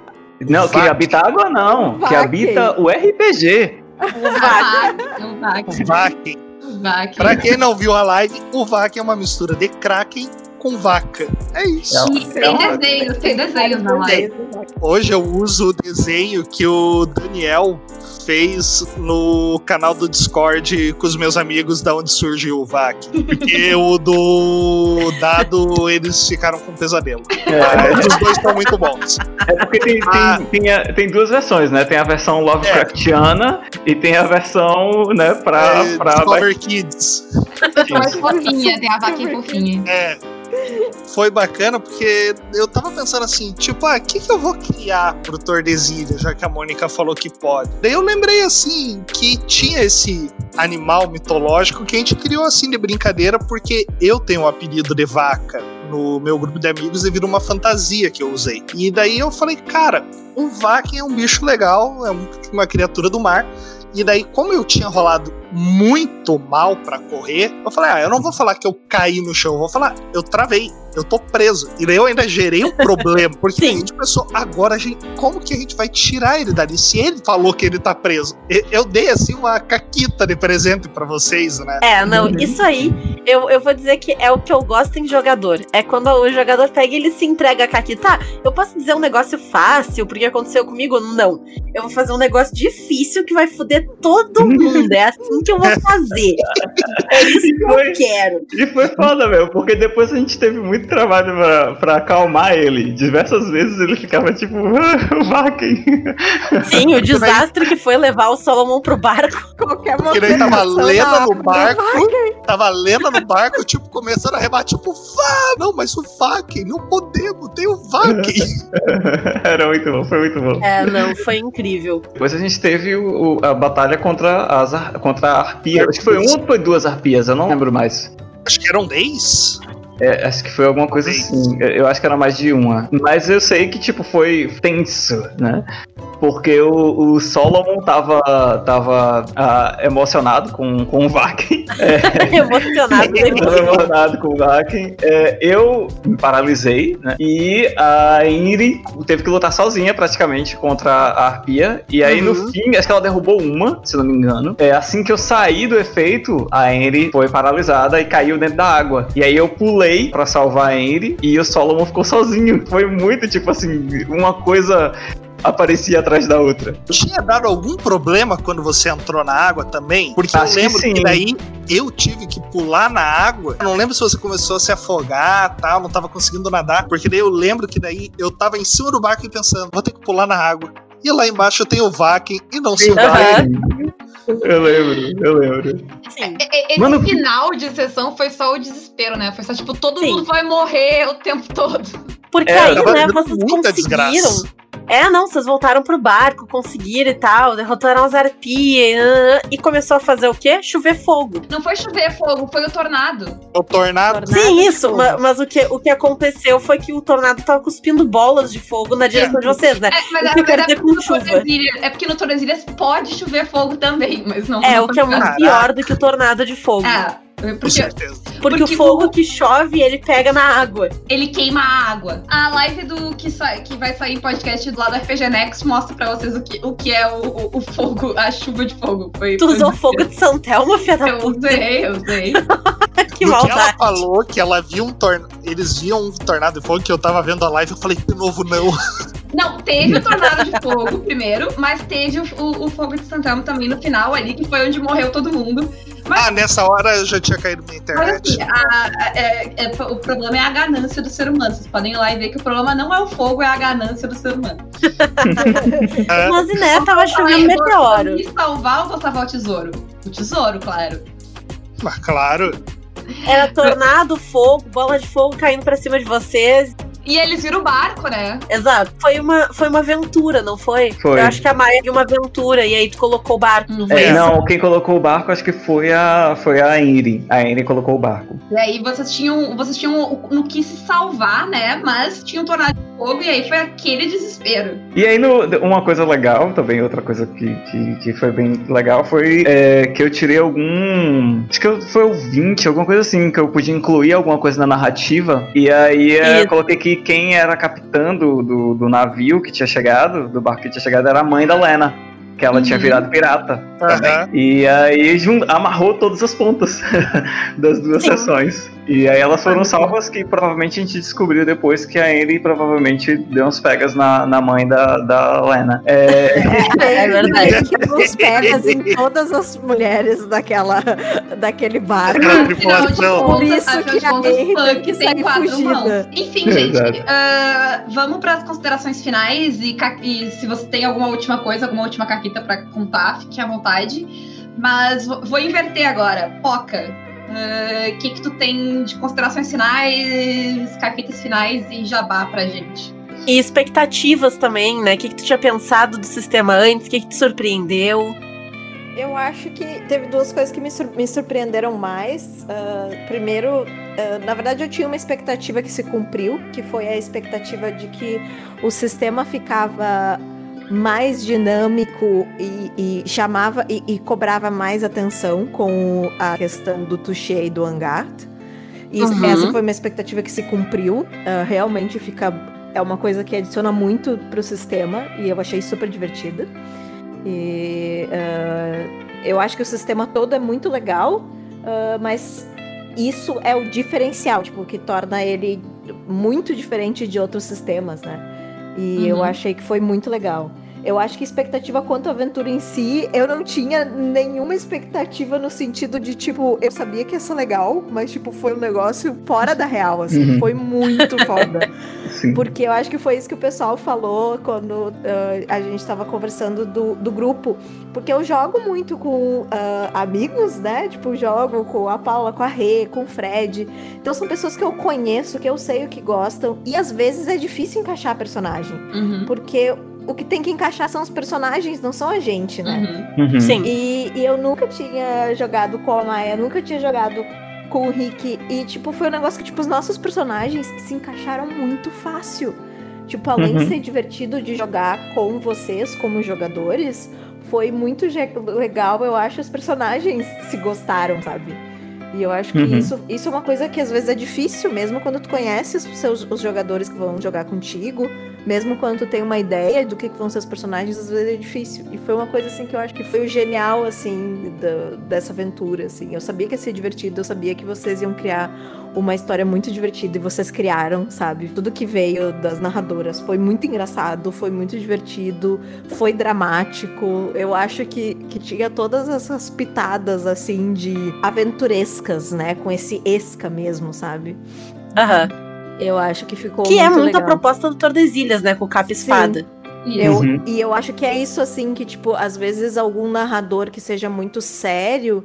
Não, que Vac. habita água não, que habita o RPG. O Vac. O. Vaken. O Vac. Pra quem não viu a live, o Vaken é uma mistura de Kraken com vaca. É isso. E tem desenhos, tem desenhos na live. Hoje eu uso o desenho que o Daniel fez no canal do Discord com os meus amigos da onde surgiu o VAC. Porque o do dado eles ficaram com pesadelo. É, Os dois estão muito bons. é porque tem, Ah. tem, tem, a- tem duas versões, né? Tem a versão Lovecraftiana e tem a versão, né, pra. É, pra Discover Kids. Mais fofinha, tem a vaquinha fofinha. É. Foi bacana porque eu tava pensando assim, tipo, ah, o que, que eu vou criar pro Tordesilha, já que a Mônica falou que pode. Daí eu lembrei assim que tinha esse animal mitológico que a gente criou assim de brincadeira, porque eu tenho o apelido de vaca no meu grupo de amigos devido a uma fantasia que eu usei. E daí eu falei, cara, um vaca é um bicho legal, é um- uma criatura do mar. E daí, como eu tinha rolado muito mal pra correr, eu falei, ah, eu não vou falar que eu caí no chão, eu vou falar, eu travei, eu tô preso. E daí eu ainda gerei um problema, porque a Sim. gente pensou, agora a gente, como que a gente vai tirar ele dali? Se ele falou que ele tá preso. Eu dei assim uma caquita de presente pra vocês, né? É, não, isso aí, eu, eu vou dizer que é o que eu gosto em jogador. É quando o jogador pega e ele se entrega a Kaki. Tá, eu posso dizer um negócio fácil, porque aconteceu comigo? Não. Eu vou fazer um negócio difícil que vai foder todo mundo. É assim que eu vou fazer. É isso que eu quero. E foi foda, meu, porque depois a gente teve muito trabalho pra, pra acalmar ele. Diversas vezes ele ficava tipo, ah, Vaken. Sim, o desastre que foi levar o Solomon pro barco. Qualquer Porque daí tava na no barco, Tava Lena no barco, tipo, começando a rebater, tipo, vá! Não, mas o Vaken, não podemos, tem o Vaken. Era muito bom, foi muito bom. É, não, foi incrível. Depois a gente teve o- o- a batalha contra, as, contra a arpia. Acho que foi uma ou foi duas arpias, eu não lembro mais. Acho que eram 10. É, acho que foi alguma coisa assim. Eu, eu acho que era mais de uma. Mas eu sei que, tipo, foi tenso, né? Porque o, o Solomon tava, tava ah, emocionado com, com o Vaken. Emocionado. né? Tava emocionado com o Vaken. É, eu me paralisei, né? E a Inri teve que lutar sozinha, praticamente, contra a Arpia. E aí, no Uhum. fim, acho que ela derrubou uma, se não me engano. É, assim que eu saí do efeito, a Inri foi paralisada e caiu dentro da água. E aí eu pulei pra salvar a e o Solomon ficou sozinho. Foi muito, tipo assim, uma coisa aparecia atrás da outra. Tinha dado algum problema quando você entrou na água também? Porque Acho que eu lembro que, sim. daí eu tive que pular na água. Eu não lembro se você começou a se afogar tal, não tava conseguindo nadar. Porque daí eu lembro que daí eu tava em cima do barco e pensando, vou ter que pular na água. E lá embaixo eu tenho o Vaken e não sei o Aham. Eu lembro, eu lembro. Sim. E- e- Esse Mano, final de sessão foi só o desespero, né? Foi só tipo, todo Sim. mundo vai morrer o tempo todo. Porque É, aí, né, vocês conseguiram. desgraça. É, não, vocês voltaram pro barco, conseguiram e tal, derrotaram as arpias ah, e começou a fazer o quê? Chover fogo. Não foi chover fogo, foi o tornado. O tornado. Tornado Sim, isso, fogo. ma- mas, o, que, o que aconteceu foi que o tornado tava cuspindo bolas de fogo na direção de vocês, né? É, mas O é, que eu quero mas é dizer com porque no chuva? É porque no Tordesilhas pode chover fogo também, mas não. É, o que é muito pior do que o tornado de fogo. É, Com porque certeza. Porque, porque o fogo o- que chove, ele pega na água. ele queima a água. A live do que, sai, que vai sair em podcast do lado do RPG Next mostra pra vocês o que, o que é o, o- o fogo, a chuva de fogo. Foi, Tu foi usou fogo de Santelma, filha da Eu usei, eu usei. Que No que ela maldade. falou que ela viu um tornado. Eles viam um tornado de fogo que eu tava vendo a live, eu falei, de novo, não. Não, teve o tornado de fogo primeiro, mas teve o, o- o fogo de Santana também no final ali, que foi onde morreu todo mundo. Ah, nessa hora eu já tinha caído minha Mas internet. assim, a- a- é- é- o problema é a ganância do ser humano. Vocês podem ir lá e ver que o problema não é o fogo, é a ganância do ser humano. É, Mas, né, tava chovendo vou meteoro. Me salvar ou vou salvar o tesouro? O tesouro, claro. mas claro. Era tornado, fogo, bola de fogo caindo pra cima de vocês. E eles viram o barco, né? Exato. Foi uma, foi uma aventura, não foi? Foi. Eu acho que a Maia viu uma aventura e aí tu colocou o barco, não foi É, isso? não, quem colocou o barco acho que foi a, foi a Inri. A Inri colocou o barco. E aí vocês tinham, vocês tinham o- no que se salvar, né? Mas tinha um tornado de fogo e aí foi aquele desespero. E aí, no- uma coisa legal, também outra coisa que, que, que foi bem legal, foi é, que eu tirei algum. Acho que foi o 20, alguma coisa assim, que eu podia incluir alguma coisa na narrativa. E aí é, eu Isso. coloquei que quem era capitã do, do, do navio que tinha chegado, do barco que tinha chegado, era a mãe da Lena. Que ela tinha Uhum. virado pirata. Aham. E aí amarrou todas as pontas das duas Sim. sessões. E aí elas foram salvas que provavelmente a gente descobriu depois que a Anne provavelmente deu uns pegas na, na mãe da, da Lena. É, É verdade. Que nos pegas em todas as mulheres daquela, daquele barco. Tripulação. Por isso afinal que de a Punk teve que tem sair quatro fugida. mãos. Enfim, gente, Exato. ah, vamos para as considerações finais e, e se você tem alguma última coisa, alguma última caquita para contar, fique à vontade. Mas vou inverter agora. Poca, o que que tu tem de considerações finais, caquitas finais e jabá pra gente? E expectativas também, né? O que, que tu tinha pensado do sistema antes? O que, que te surpreendeu? Eu acho que teve duas coisas que me, sur- me surpreenderam mais. Ah, primeiro, ah, na verdade, eu tinha uma expectativa que se cumpriu, que foi a expectativa de que o sistema ficava mais dinâmico e, e chamava e, e cobrava mais atenção com a questão do touché e do hangar. E Uhum. essa foi uma expectativa que se cumpriu. Ah, realmente fica é uma coisa que adiciona muito pro sistema e eu achei super divertida. E ah, eu acho que o sistema todo é muito legal, ah, mas isso é o diferencial, tipo, que torna ele muito diferente de outros sistemas, né? E eu Uhum. achei que foi muito legal. Eu acho que expectativa quanto à aventura em si, eu não tinha nenhuma expectativa no sentido de, tipo, eu sabia que ia ser legal, mas, tipo, foi um negócio fora da real, assim. Uhum. Foi muito foda. Sim. Porque eu acho que foi isso que o pessoal falou quando ah, a gente tava conversando do, do grupo. Porque eu jogo muito com ah, amigos, né? Tipo, jogo com a Paula, com a Rê, com o Fred. Então são pessoas que eu conheço, que eu sei o que gostam. E às vezes é difícil encaixar personagem. Uhum. Porque o que tem que encaixar são os personagens, não são a gente, né? Uhum. Uhum. Sim. E, e eu nunca tinha jogado com a Maia, nunca tinha jogado com o Rick. E, tipo, foi um negócio que, tipo, os nossos personagens se encaixaram muito fácil. Tipo, além de Uhum. ser divertido de jogar com vocês, como jogadores, foi muito legal, eu acho, os personagens se gostaram, sabe? E eu acho que Uhum. isso, isso é uma coisa que às vezes é difícil, mesmo quando tu conhece os, seus, os jogadores que vão jogar contigo, mesmo quando tu tem uma ideia do que, vão ser os personagens, às vezes é difícil. E foi uma coisa assim que eu acho que foi o genial, assim, dessa aventura, assim. Eu sabia que ia ser divertido, eu sabia que vocês iam criar uma história muito divertida e vocês criaram, sabe? Tudo que veio das narradoras foi muito engraçado, foi muito divertido, foi dramático. Eu acho que, que tinha todas essas pitadas, assim, de aventurescas, né? Com esse esca mesmo, sabe? Aham. Eu acho que ficou Que é muito muito a legal. proposta do Tordesilhas, né? Com o capa e espada. Isso. Eu, Uhum. E eu acho que é isso, assim, que, tipo, às vezes algum narrador que seja muito sério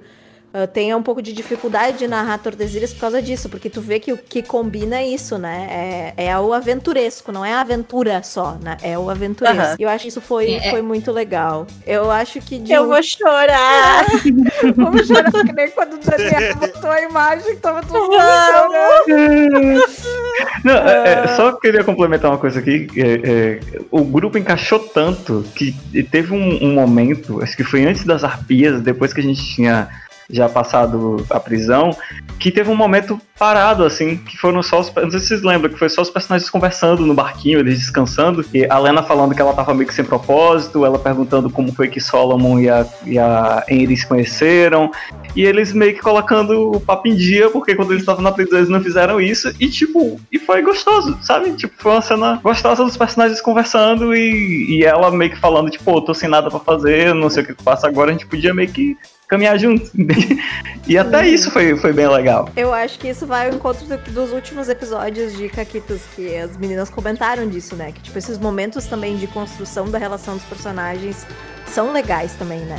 ah, tenha um pouco de dificuldade de narrar Tordesilhas por causa disso, porque tu vê que o que combina é isso, né? É, é o aventuresco, não é a aventura só, né? É o aventuresco. E eu acho que isso foi, É. foi muito legal. Eu acho que de Eu um- vou chorar. Vamos chorar, que nem quando o Daniel botou a imagem, tava todo mundo Vamos. chorando. Não, é, é, só queria complementar uma coisa aqui. é, é, o grupo encaixou tanto que teve um, um momento, acho que foi antes das arpias, depois que a gente tinha já passado a prisão, que teve um momento parado, assim, que foram só os. Não sei se vocês lembram, que foi só os personagens conversando no barquinho, eles descansando, e a Lena falando que ela tava meio que sem propósito, ela perguntando como foi que Solomon e a, e a Henry se conheceram, e eles meio que colocando o papo em dia, porque quando eles estavam na prisão eles não fizeram isso, e tipo, e foi gostoso, sabe? Tipo, foi uma cena gostosa dos personagens conversando e, e ela meio que falando, tipo, pô, tô sem nada pra fazer, não sei o que faço agora, a gente podia meio que caminhar junto. e até isso foi, foi bem legal. Eu acho que isso vai ao encontro do- dos últimos episódios de Caquitas, que as meninas comentaram disso, né? Que, tipo, esses momentos também de construção da relação dos personagens são legais também, né?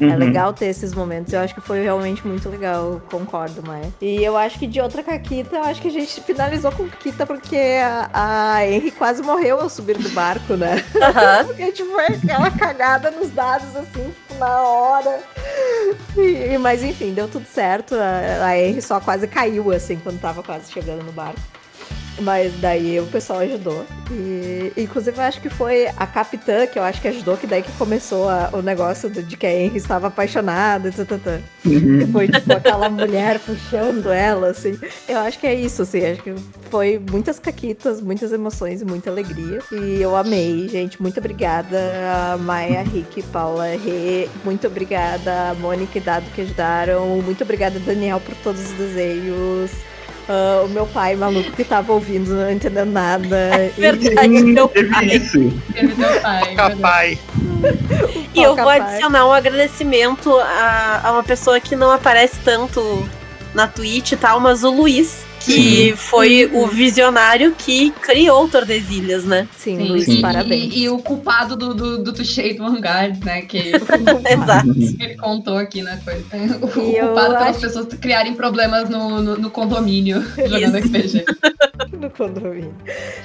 É Uhum. legal ter esses momentos. Eu acho que foi realmente muito legal, concordo, Maia. E eu acho que de outra Caquita, eu acho que a gente finalizou com Caquita porque a, a Henry quase morreu ao subir do barco, né? Aham. Porque, tipo, foi aquela cagada nos dados, assim, na hora. E- mas, enfim, deu tudo certo. A, a Henry só quase caiu, assim, quando tava quase chegando no barco. Mas daí o pessoal ajudou. E, inclusive, eu acho que foi a capitã que eu acho que ajudou, que daí que começou a- o negócio de que a Henry estava apaixonada. E foi, tipo, aquela mulher puxando ela, assim. Eu acho que é isso, assim. Acho que foi muitas caquitas, muitas emoções e muita alegria. E eu amei, gente. Muito obrigada a Maia, Rick, Paula, Rê. Muito obrigada a Mônica e Dado que ajudaram. Muito obrigada, Daniel, por todos os desenhos. Ah, o meu pai maluco que tava ouvindo, não entendendo nada. E- Verdade, meu Teve pai. isso. Teve teu pai, Papai. E eu vou adicionar um agradecimento a, a uma pessoa que não aparece tanto na Twitch e tal, mas o Luiz, que foi o visionário que criou Tordesilhas, né? Sim, Sim, Luiz, parabéns. E, e o culpado do, do, do Tuxei do hangar, né? Que Exato. ele contou aqui na coisa. O E culpado pelas acho- pessoas criarem problemas no, no, no condomínio jogando Isso. RPG. no condomínio.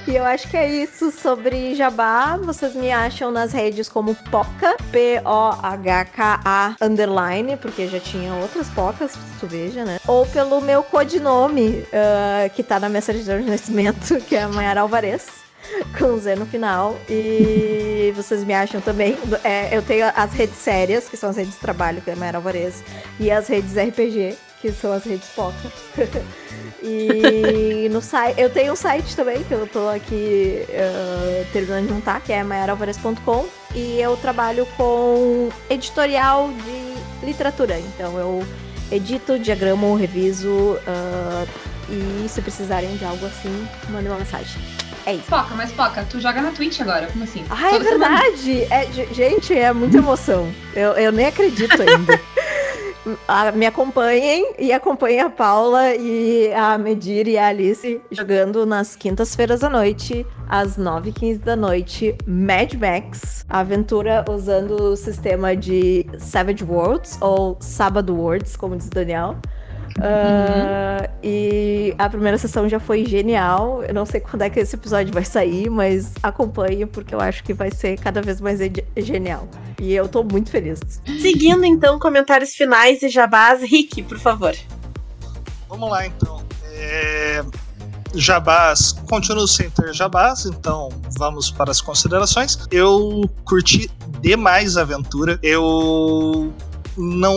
E eu acho que é isso sobre Jabá. Vocês me acham nas redes como Poca, P-O-H-K-A underline, porque já tinha outras Pocas, tu veja, né? Ou pelo meu codinome, ah, que tá na minha de nascimento, que é Mayara Alvarez. Com Z no final. E vocês me acham também. é, eu tenho as redes sérias, que são as redes de trabalho, que é Mayara Alvarez. E as redes RPG, que são as redes Poca. E no site, eu tenho um site também que eu tô aqui eh, terminando de montar, que é maiaralvarez.com. E eu trabalho com editorial de literatura. Então eu edito, diagramo, reviso. ah, e se precisarem de algo assim, mandem uma mensagem. É isso. Foca, mas foca, tu joga na Twitch agora, como assim? Ah, é verdade! É, ge- gente, é muita emoção. Eu, eu nem acredito ainda. a- me acompanhem e acompanhem a Paula e a Medir e a Alice jogando nas quintas-feiras à noite, às 9h15 da noite, Mad Max, aventura usando o sistema de Savage Worlds, ou Sábado Worlds, como diz o Daniel. Ah, e a primeira sessão já foi genial. Eu não sei quando é que esse episódio vai sair, mas acompanhe porque eu acho que vai ser cada vez mais ge- genial. E eu tô muito feliz. Seguindo, então, comentários finais e jabás. Rick, por favor. Vamos lá então. É, Jabás, continuo sem ter jabás, então vamos para as considerações. Eu curti demais a aventura. Eu não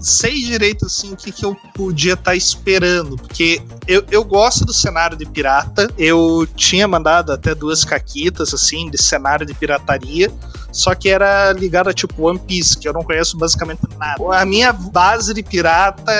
sei direito assim o que, que eu podia estar esperando, porque eu, eu gosto do cenário de pirata. Eu tinha mandado até duas caquitas assim de cenário de pirataria. Só que era ligado a tipo One Piece, que eu não conheço basicamente nada. A minha base de pirata,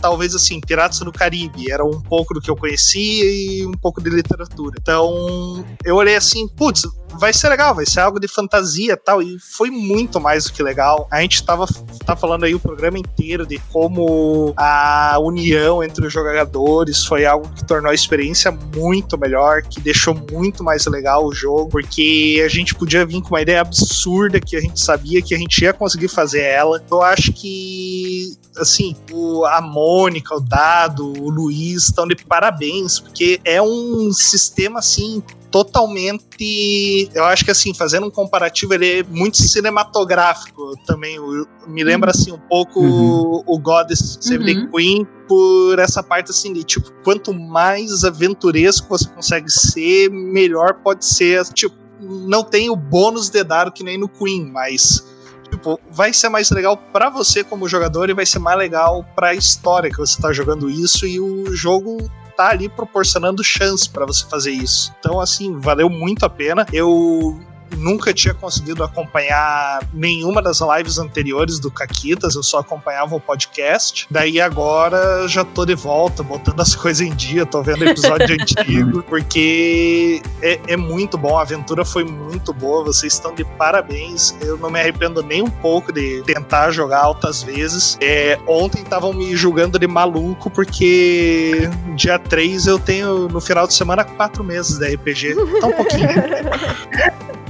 talvez assim, Piratas do Caribe, era um pouco do que eu conhecia e um pouco de literatura. Então, eu olhei assim, putz, vai ser legal, vai ser algo de fantasia tal, e foi muito mais do que legal. A gente tava tá falando aí o programa inteiro de como a união entre os jogadores foi algo que tornou a experiência muito melhor, que deixou muito mais legal o jogo, porque a gente podia vir com uma ideia absurda que a gente sabia que a gente ia conseguir fazer ela. Eu acho que, assim, o, a Mônica, o Dado, o Luiz estão de parabéns, porque é um sistema, assim, totalmente. Eu acho que assim, fazendo um comparativo, ele é muito cinematográfico também. O- Me lembra assim um pouco Uhum. o Goddess Save the Uhum. Queen por essa parte assim de tipo, quanto mais aventuresco você consegue ser, melhor pode ser. Tipo, não tem o bônus de dado que nem no Queen, mas tipo, vai ser mais legal pra você como jogador e vai ser mais legal pra história que você tá jogando isso e o jogo tá ali proporcionando chance pra você fazer isso. Então, assim, valeu muito a pena. Eu nunca tinha conseguido acompanhar nenhuma das lives anteriores do Caquitas, eu só acompanhava o podcast. Daí agora já tô de volta, botando as coisas em dia, tô vendo episódio antigo, porque é, é muito bom, a aventura foi muito boa, vocês estão de parabéns. Eu não me arrependo nem um pouco de tentar jogar altas vezes. É, ontem estavam me julgando de maluco, porque dia 3 eu tenho no final de semana quatro meses da RPG. Tá um pouquinho.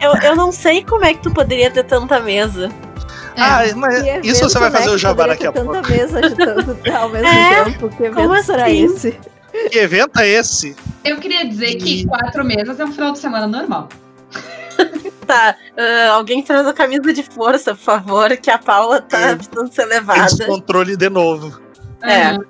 Eu, eu não sei como é que tu poderia ter tanta mesa. É. Ah, mas isso você vai né, fazer o que jabá daqui a pouco. tanta mesa agitando ao mesmo É? tempo. Que Como evento será assim? esse? Que evento é esse? Eu queria dizer que E- quatro mesas é um final de semana normal. Tá, ah, alguém traz a camisa de força, por favor, que a Paula tá É. precisando ser levada. descontrole de novo. É. Uhum.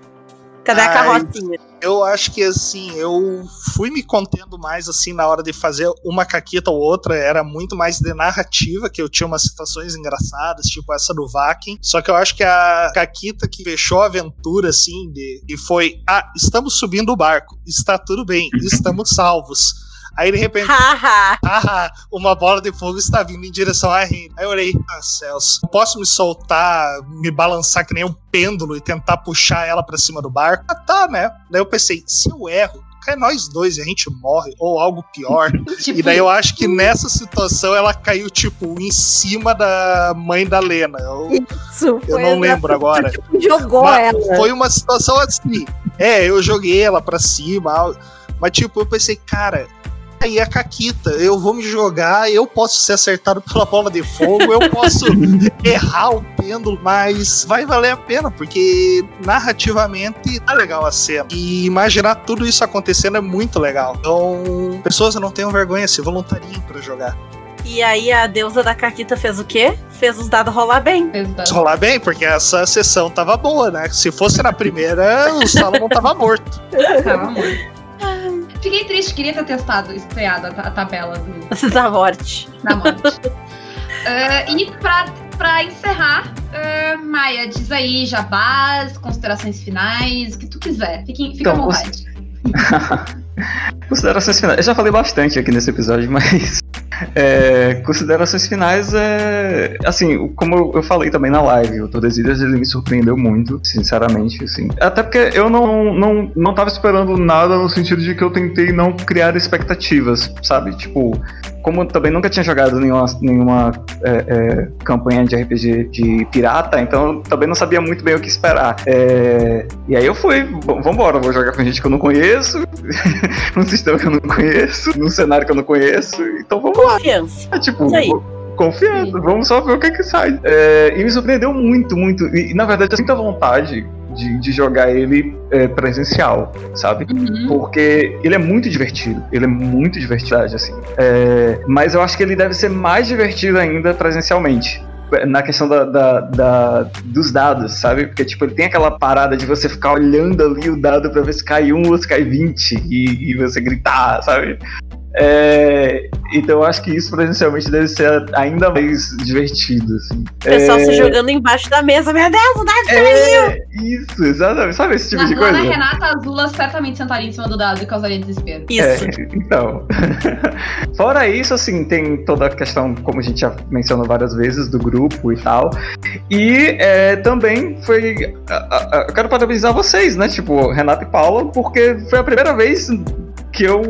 Cadê a carrocinha? Eu acho que assim, eu fui me contendo mais assim na hora de fazer uma caqueta ou outra, era muito mais de narrativa, que eu tinha umas situações engraçadas, tipo essa do Vakin. Só que eu acho que a caquita que fechou a aventura assim, de, e foi: "Ah, estamos subindo o barco, está tudo bem, estamos salvos". Aí de repente ah, uma bola de fogo está vindo em direção a Ren. Aí eu olhei, ah, céus, eu posso me soltar, me balançar que nem um pêndulo e tentar puxar ela pra cima do barco? Ah, tá, né? Daí eu pensei, se eu erro, cai nós dois e a gente morre, ou algo pior. Tipo, e daí eu acho que nessa situação ela caiu, tipo, em cima da mãe da Lena. Eu, Isso, eu não lembro agora. exatamente, Jogou Mas ela. Foi uma situação assim. É, eu joguei ela pra cima. Mas, tipo, eu pensei, cara, aí é a Caquita. Eu vou me jogar, eu posso ser acertado pela bola de fogo, eu posso errar o pêndulo, mas vai valer a pena, porque narrativamente tá legal a cena. E imaginar tudo isso acontecendo é muito legal. Então, pessoas não tenham vergonha, se voluntariem pra jogar. E aí a deusa da Caquita fez o quê? Fez os dados rolar bem. Exato. Rolar bem, porque essa sessão tava boa, né? Se fosse na primeira, o Salomon tava morto. Tava muito. Fiquei triste, queria ter testado, estreado a, a tabela do, da morte. da morte. Ah, e pra, pra encerrar, ah, Maia, diz aí jabás, considerações finais, o que tu quiser. Fique, fica à Então, os- vontade. Considerações finais. Eu já falei bastante aqui nesse episódio, mas É, considerações finais é. Assim, como eu falei também na live, o Tordesilhas ele me surpreendeu muito, sinceramente, assim. Até porque eu não, não, não tava esperando nada no sentido de que eu tentei não criar expectativas, sabe? Tipo, como eu também nunca tinha jogado nenhuma, nenhuma é, é, campanha de RPG de pirata, então eu também não sabia muito bem o que esperar. É, e aí eu fui, vambora, vou jogar com gente que eu não conheço, num sistema que eu não conheço, num cenário que eu não conheço, então vamos lá. Confiança. É, tipo, E aí? confiança, vamos só ver o que é que sai. É, e me surpreendeu muito, muito. E, na verdade, eu sinto a vontade de, de jogar ele é, presencial, sabe? Uhum. Porque ele é muito divertido. Ele é muito divertido, assim. É, mas eu acho que ele deve ser mais divertido ainda presencialmente. Na questão da, da- da- dos dados, sabe? Porque, tipo, ele tem aquela parada de você ficar olhando ali o dado pra ver se cai um ou se cai 20 e, e você gritar, sabe? É, então eu acho que isso presencialmente deve ser ainda mais divertido, assim. O pessoal se jogando embaixo da mesa. Meu Deus, o dado É, isso, exatamente. Sabe esse tipo Na, de coisa? na Renata, a Zula certamente sentaria em cima do dado e causaria desespero. Isso. É, então. Fora isso, assim, tem toda a questão, como a gente já mencionou várias vezes, do grupo e tal. E é, também foi. a- a- a- eu quero parabenizar vocês, né? Tipo, Renato e Paula, porque foi a primeira vez que eu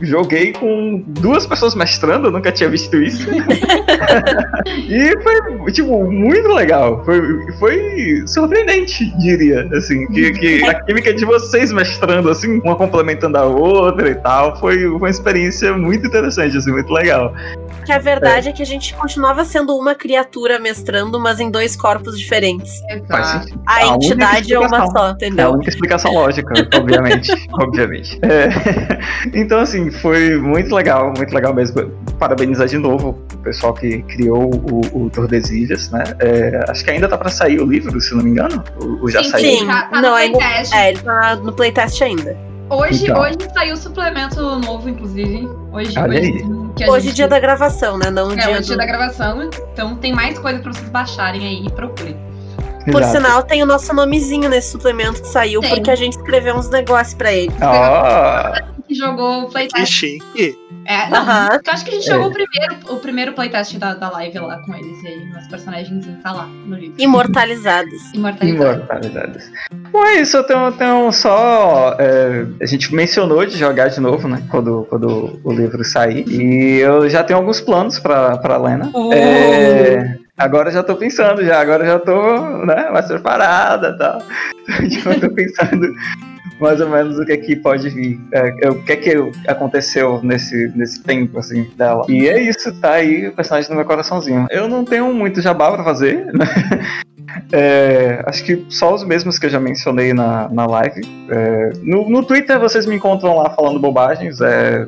joguei com duas pessoas mestrando, eu nunca tinha visto isso. e foi, tipo, muito legal. Foi, foi surpreendente, diria, assim, que, que a química de vocês mestrando, assim, uma complementando a outra e tal, foi uma experiência muito interessante, assim, muito legal. Que a verdade é. que a gente continuava sendo uma criatura mestrando, mas em dois corpos diferentes. Exato. A, A entidade é uma só, É a entendeu? única explicação lógica, obviamente. obviamente. É, então, assim, foi muito legal, muito legal mesmo. Parabenizar de novo o pessoal que criou o, o Tordesilhas, né? É, acho que ainda tá pra sair o livro, se não me engano. Ou, ou já Sim, saiu? Sim, Tá, tá não, no ainda- playtest. É, ele tá no playtest ainda. Hoje, Então. hoje saiu o suplemento novo, inclusive. Hoje, Olha hoje, aí. que a Hoje, gente- dia da gravação, né? Não É, dia hoje dia do... da gravação. Então tem mais coisa pra vocês baixarem aí e procurem. Por Exato. sinal, tem o nosso nomezinho nesse suplemento que saiu, Tem. porque a gente escreveu uns negócios pra ele. Ó, Que jogou o Que playtest. chique. É, não, Aham. eu acho que a gente É. jogou o primeiro, o primeiro playtest da, da live lá com eles. E aí, meus personagens tá lá no livro. Imortalizados. Imortalidade. Imortalidades. Bom, é isso, eu tenho, tenho só. é, a gente mencionou de jogar de novo, né? Quando, quando o livro sair. E eu já tenho alguns planos pra, pra Lena. Uh. É, agora já tô pensando, já. Agora já tô né, mais preparada e tal. Então, eu tô pensando mais ou menos o que é que pode vir. é, o que é que aconteceu nesse, nesse tempo, assim, dela. E é isso, tá aí o personagem no meu coraçãozinho. Eu não tenho muito jabá pra fazer, né? É, acho que só os mesmos que eu já mencionei na, na live. É, no, no Twitter vocês me encontram lá falando bobagens. É,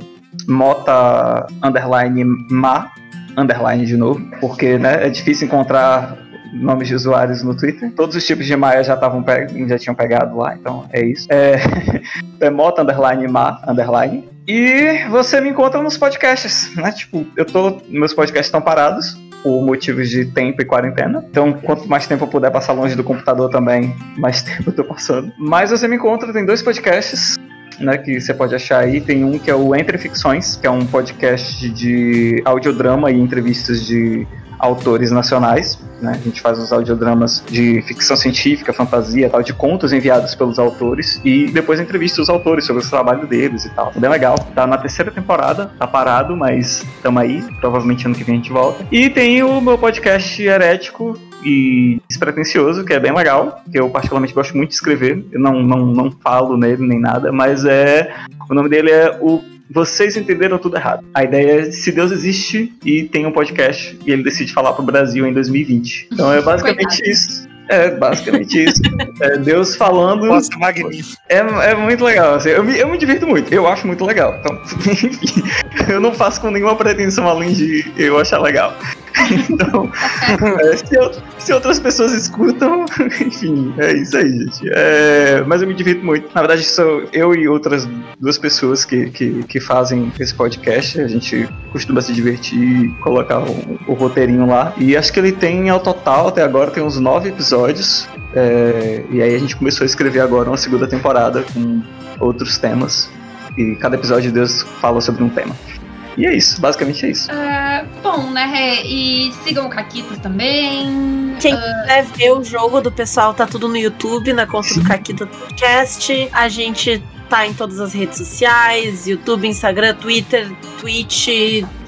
mota underline ma underline de novo, porque né, é difícil encontrar nomes de usuários no Twitter. Todos os tipos de Maia já estavam já tinham pegado lá, então é isso. É, é mota underline ma underline. E você me encontra nos podcasts, né? Tipo, eu tô. Meus podcasts estão parados por motivos de tempo e quarentena. Então, quanto mais tempo eu puder passar longe do computador também, mais tempo eu tô passando. Mas você me encontra, tem dois podcasts. Né, que você pode achar aí, tem um que é o Entre Ficções, que é um podcast de audiodrama e entrevistas de autores nacionais, né? A gente faz os audiodramas de ficção científica, fantasia, tal, de contos enviados pelos autores e depois entrevista os autores sobre o trabalho deles e tal. Bem legal. Tá na terceira temporada, tá parado, mas tamo aí. Provavelmente ano que vem a gente volta. E tem o meu podcast herético e despretensioso, que é bem legal, que eu particularmente gosto muito de escrever. Eu não, não, não falo nele nem nada, mas é. O nome dele é o vocês entenderam tudo errado. A ideia é se Deus existe e tem um podcast e ele decide falar pro Brasil em 2020. Então é basicamente Coitado. isso. É basicamente isso. É Deus falando. Nossa, magnífico. É, é muito legal. assim, eu, me, eu me divirto muito. Eu acho muito legal. Então, enfim, eu não faço com nenhuma pretensão além de eu achar legal. Então, é, se, eu- se outras pessoas escutam, enfim, é isso aí, gente. É, mas eu me divirto muito. Na verdade, sou eu e outras duas pessoas que, que, que fazem esse podcast. A gente costuma se divertir e colocar o, o roteirinho lá. E acho que ele tem, ao total, até agora, tem uns nove episódios. É, e aí a gente começou a escrever agora uma segunda temporada com outros temas. E cada episódio de Deus fala sobre um tema. E é isso, basicamente é isso. Ah, bom, né? E sigam o Caquitas também. Quem quiser ver o jogo do pessoal, tá tudo no YouTube, na conta do Caquita Podcast. A gente tá em todas as redes sociais: YouTube, Instagram, Twitter, Twitch,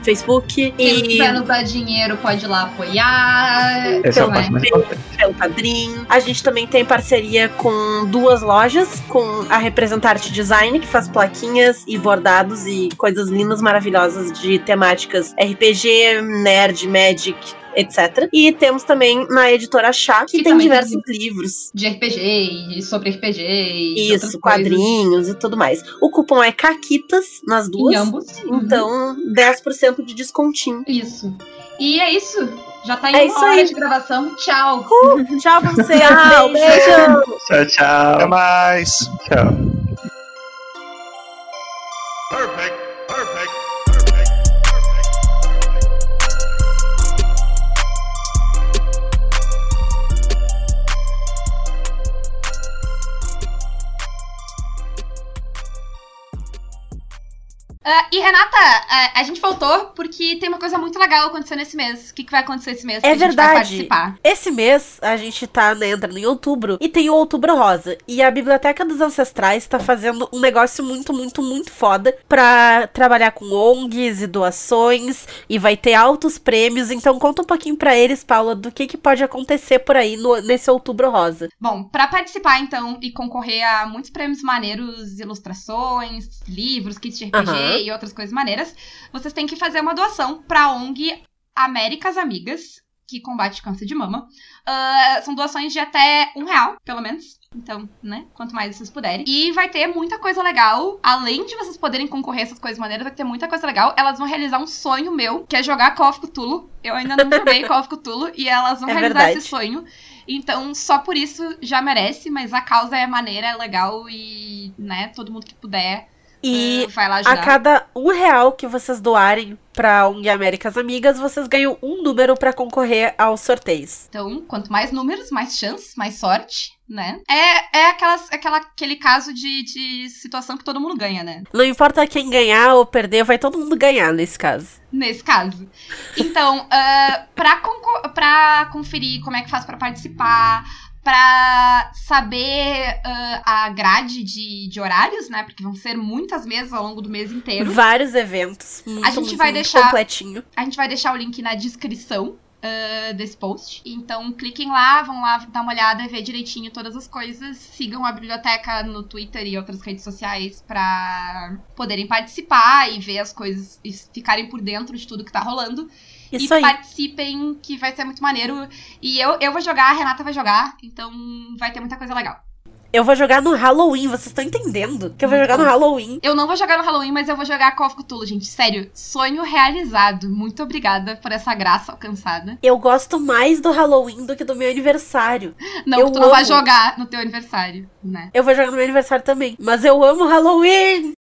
Facebook. Quem E quiser nos dar dinheiro pode ir lá apoiar. É parte mais importante. pelo Padrim. A gente também tem parceria com duas lojas, com a Representarte Design, que faz plaquinhas e bordados e coisas lindas, maravilhosas de temáticas RPG, nerd, magic, etc. E temos também na editora Chá, que Que tem diversos livros. de RPG e sobre RPG e Isso, coisas. quadrinhos e tudo mais. O cupom é Caquitas nas Em duas. ambos. Uhum. Então, 10% de descontinho. Isso. E é isso. Já tá em É hora aí. de gravação. Tchau. Tchau pra você. Tchau, beijo. Tchau, Até tchau. mais. Tchau. Perfect. Ah, e Renata, ah, a gente voltou porque tem uma coisa muito legal acontecendo esse mês. O que, que vai acontecer esse mês? É a verdade. participar? Esse mês a gente tá né, entrando em outubro e tem o Outubro Rosa. E a Biblioteca dos Ancestrais tá fazendo um negócio muito, muito, muito foda pra trabalhar com ONGs e doações. E vai ter altos prêmios. Então conta um pouquinho pra eles, Paula, do que, que pode acontecer por aí no- nesse Outubro Rosa. Bom, pra participar então e concorrer a muitos prêmios maneiros, ilustrações, livros, kits de RPG Aham. E outras coisas maneiras, vocês têm que fazer uma doação pra ONG Américas Amigas, que combate câncer de mama. Ah, são doações de até um real, pelo menos. Então, né? Quanto mais vocês puderem. E vai ter muita coisa legal. Além de vocês poderem concorrer a essas coisas maneiras, vai ter muita coisa legal. Elas vão realizar um sonho meu, que é jogar Call of Cthulhu. Eu ainda não joguei Call of Cthulhu. E elas vão É realizar verdade. esse sonho. Então, só por isso já merece, mas a causa é maneira, é legal e, né, todo mundo que puder E lá a cada um real que vocês doarem pra ONG Américas Amigas, vocês ganham um número pra concorrer aos sorteios. Então, quanto mais números, mais chance, mais sorte, né? É, é aquelas, aquela, aquele caso de, de situação que todo mundo ganha, né? Não importa quem ganhar ou perder, vai todo mundo ganhar nesse caso. Nesse caso. Então, ah, pra, concor- pra conferir como é que faz pra participar, pra saber ah, a grade de, de horários, né? Porque vão ser muitas mesas ao longo do mês inteiro. Vários eventos. Muito, A gente muito, vai muito deixar- completinho. A gente vai deixar o link na descrição ah, desse post. Então cliquem lá, vão lá dar uma olhada e ver direitinho todas as coisas. Sigam a biblioteca no Twitter e outras redes sociais pra poderem participar e ver as coisas e ficarem por dentro de tudo que tá rolando. Isso e aí. participem, que vai ser muito maneiro. E eu, eu vou jogar, a Renata vai jogar, então vai ter muita coisa legal. Eu vou jogar no Halloween, vocês estão entendendo? Que eu vou jogar no Halloween. Eu não vou jogar no Halloween, mas eu vou jogar Call of Cthulhu, gente. Sério, sonho realizado. Muito obrigada por essa graça alcançada. Eu gosto mais do Halloween do que do meu aniversário. Não, Eu tu não vai amo. jogar no teu aniversário, né? Eu vou jogar no meu aniversário também. Mas eu amo Halloween!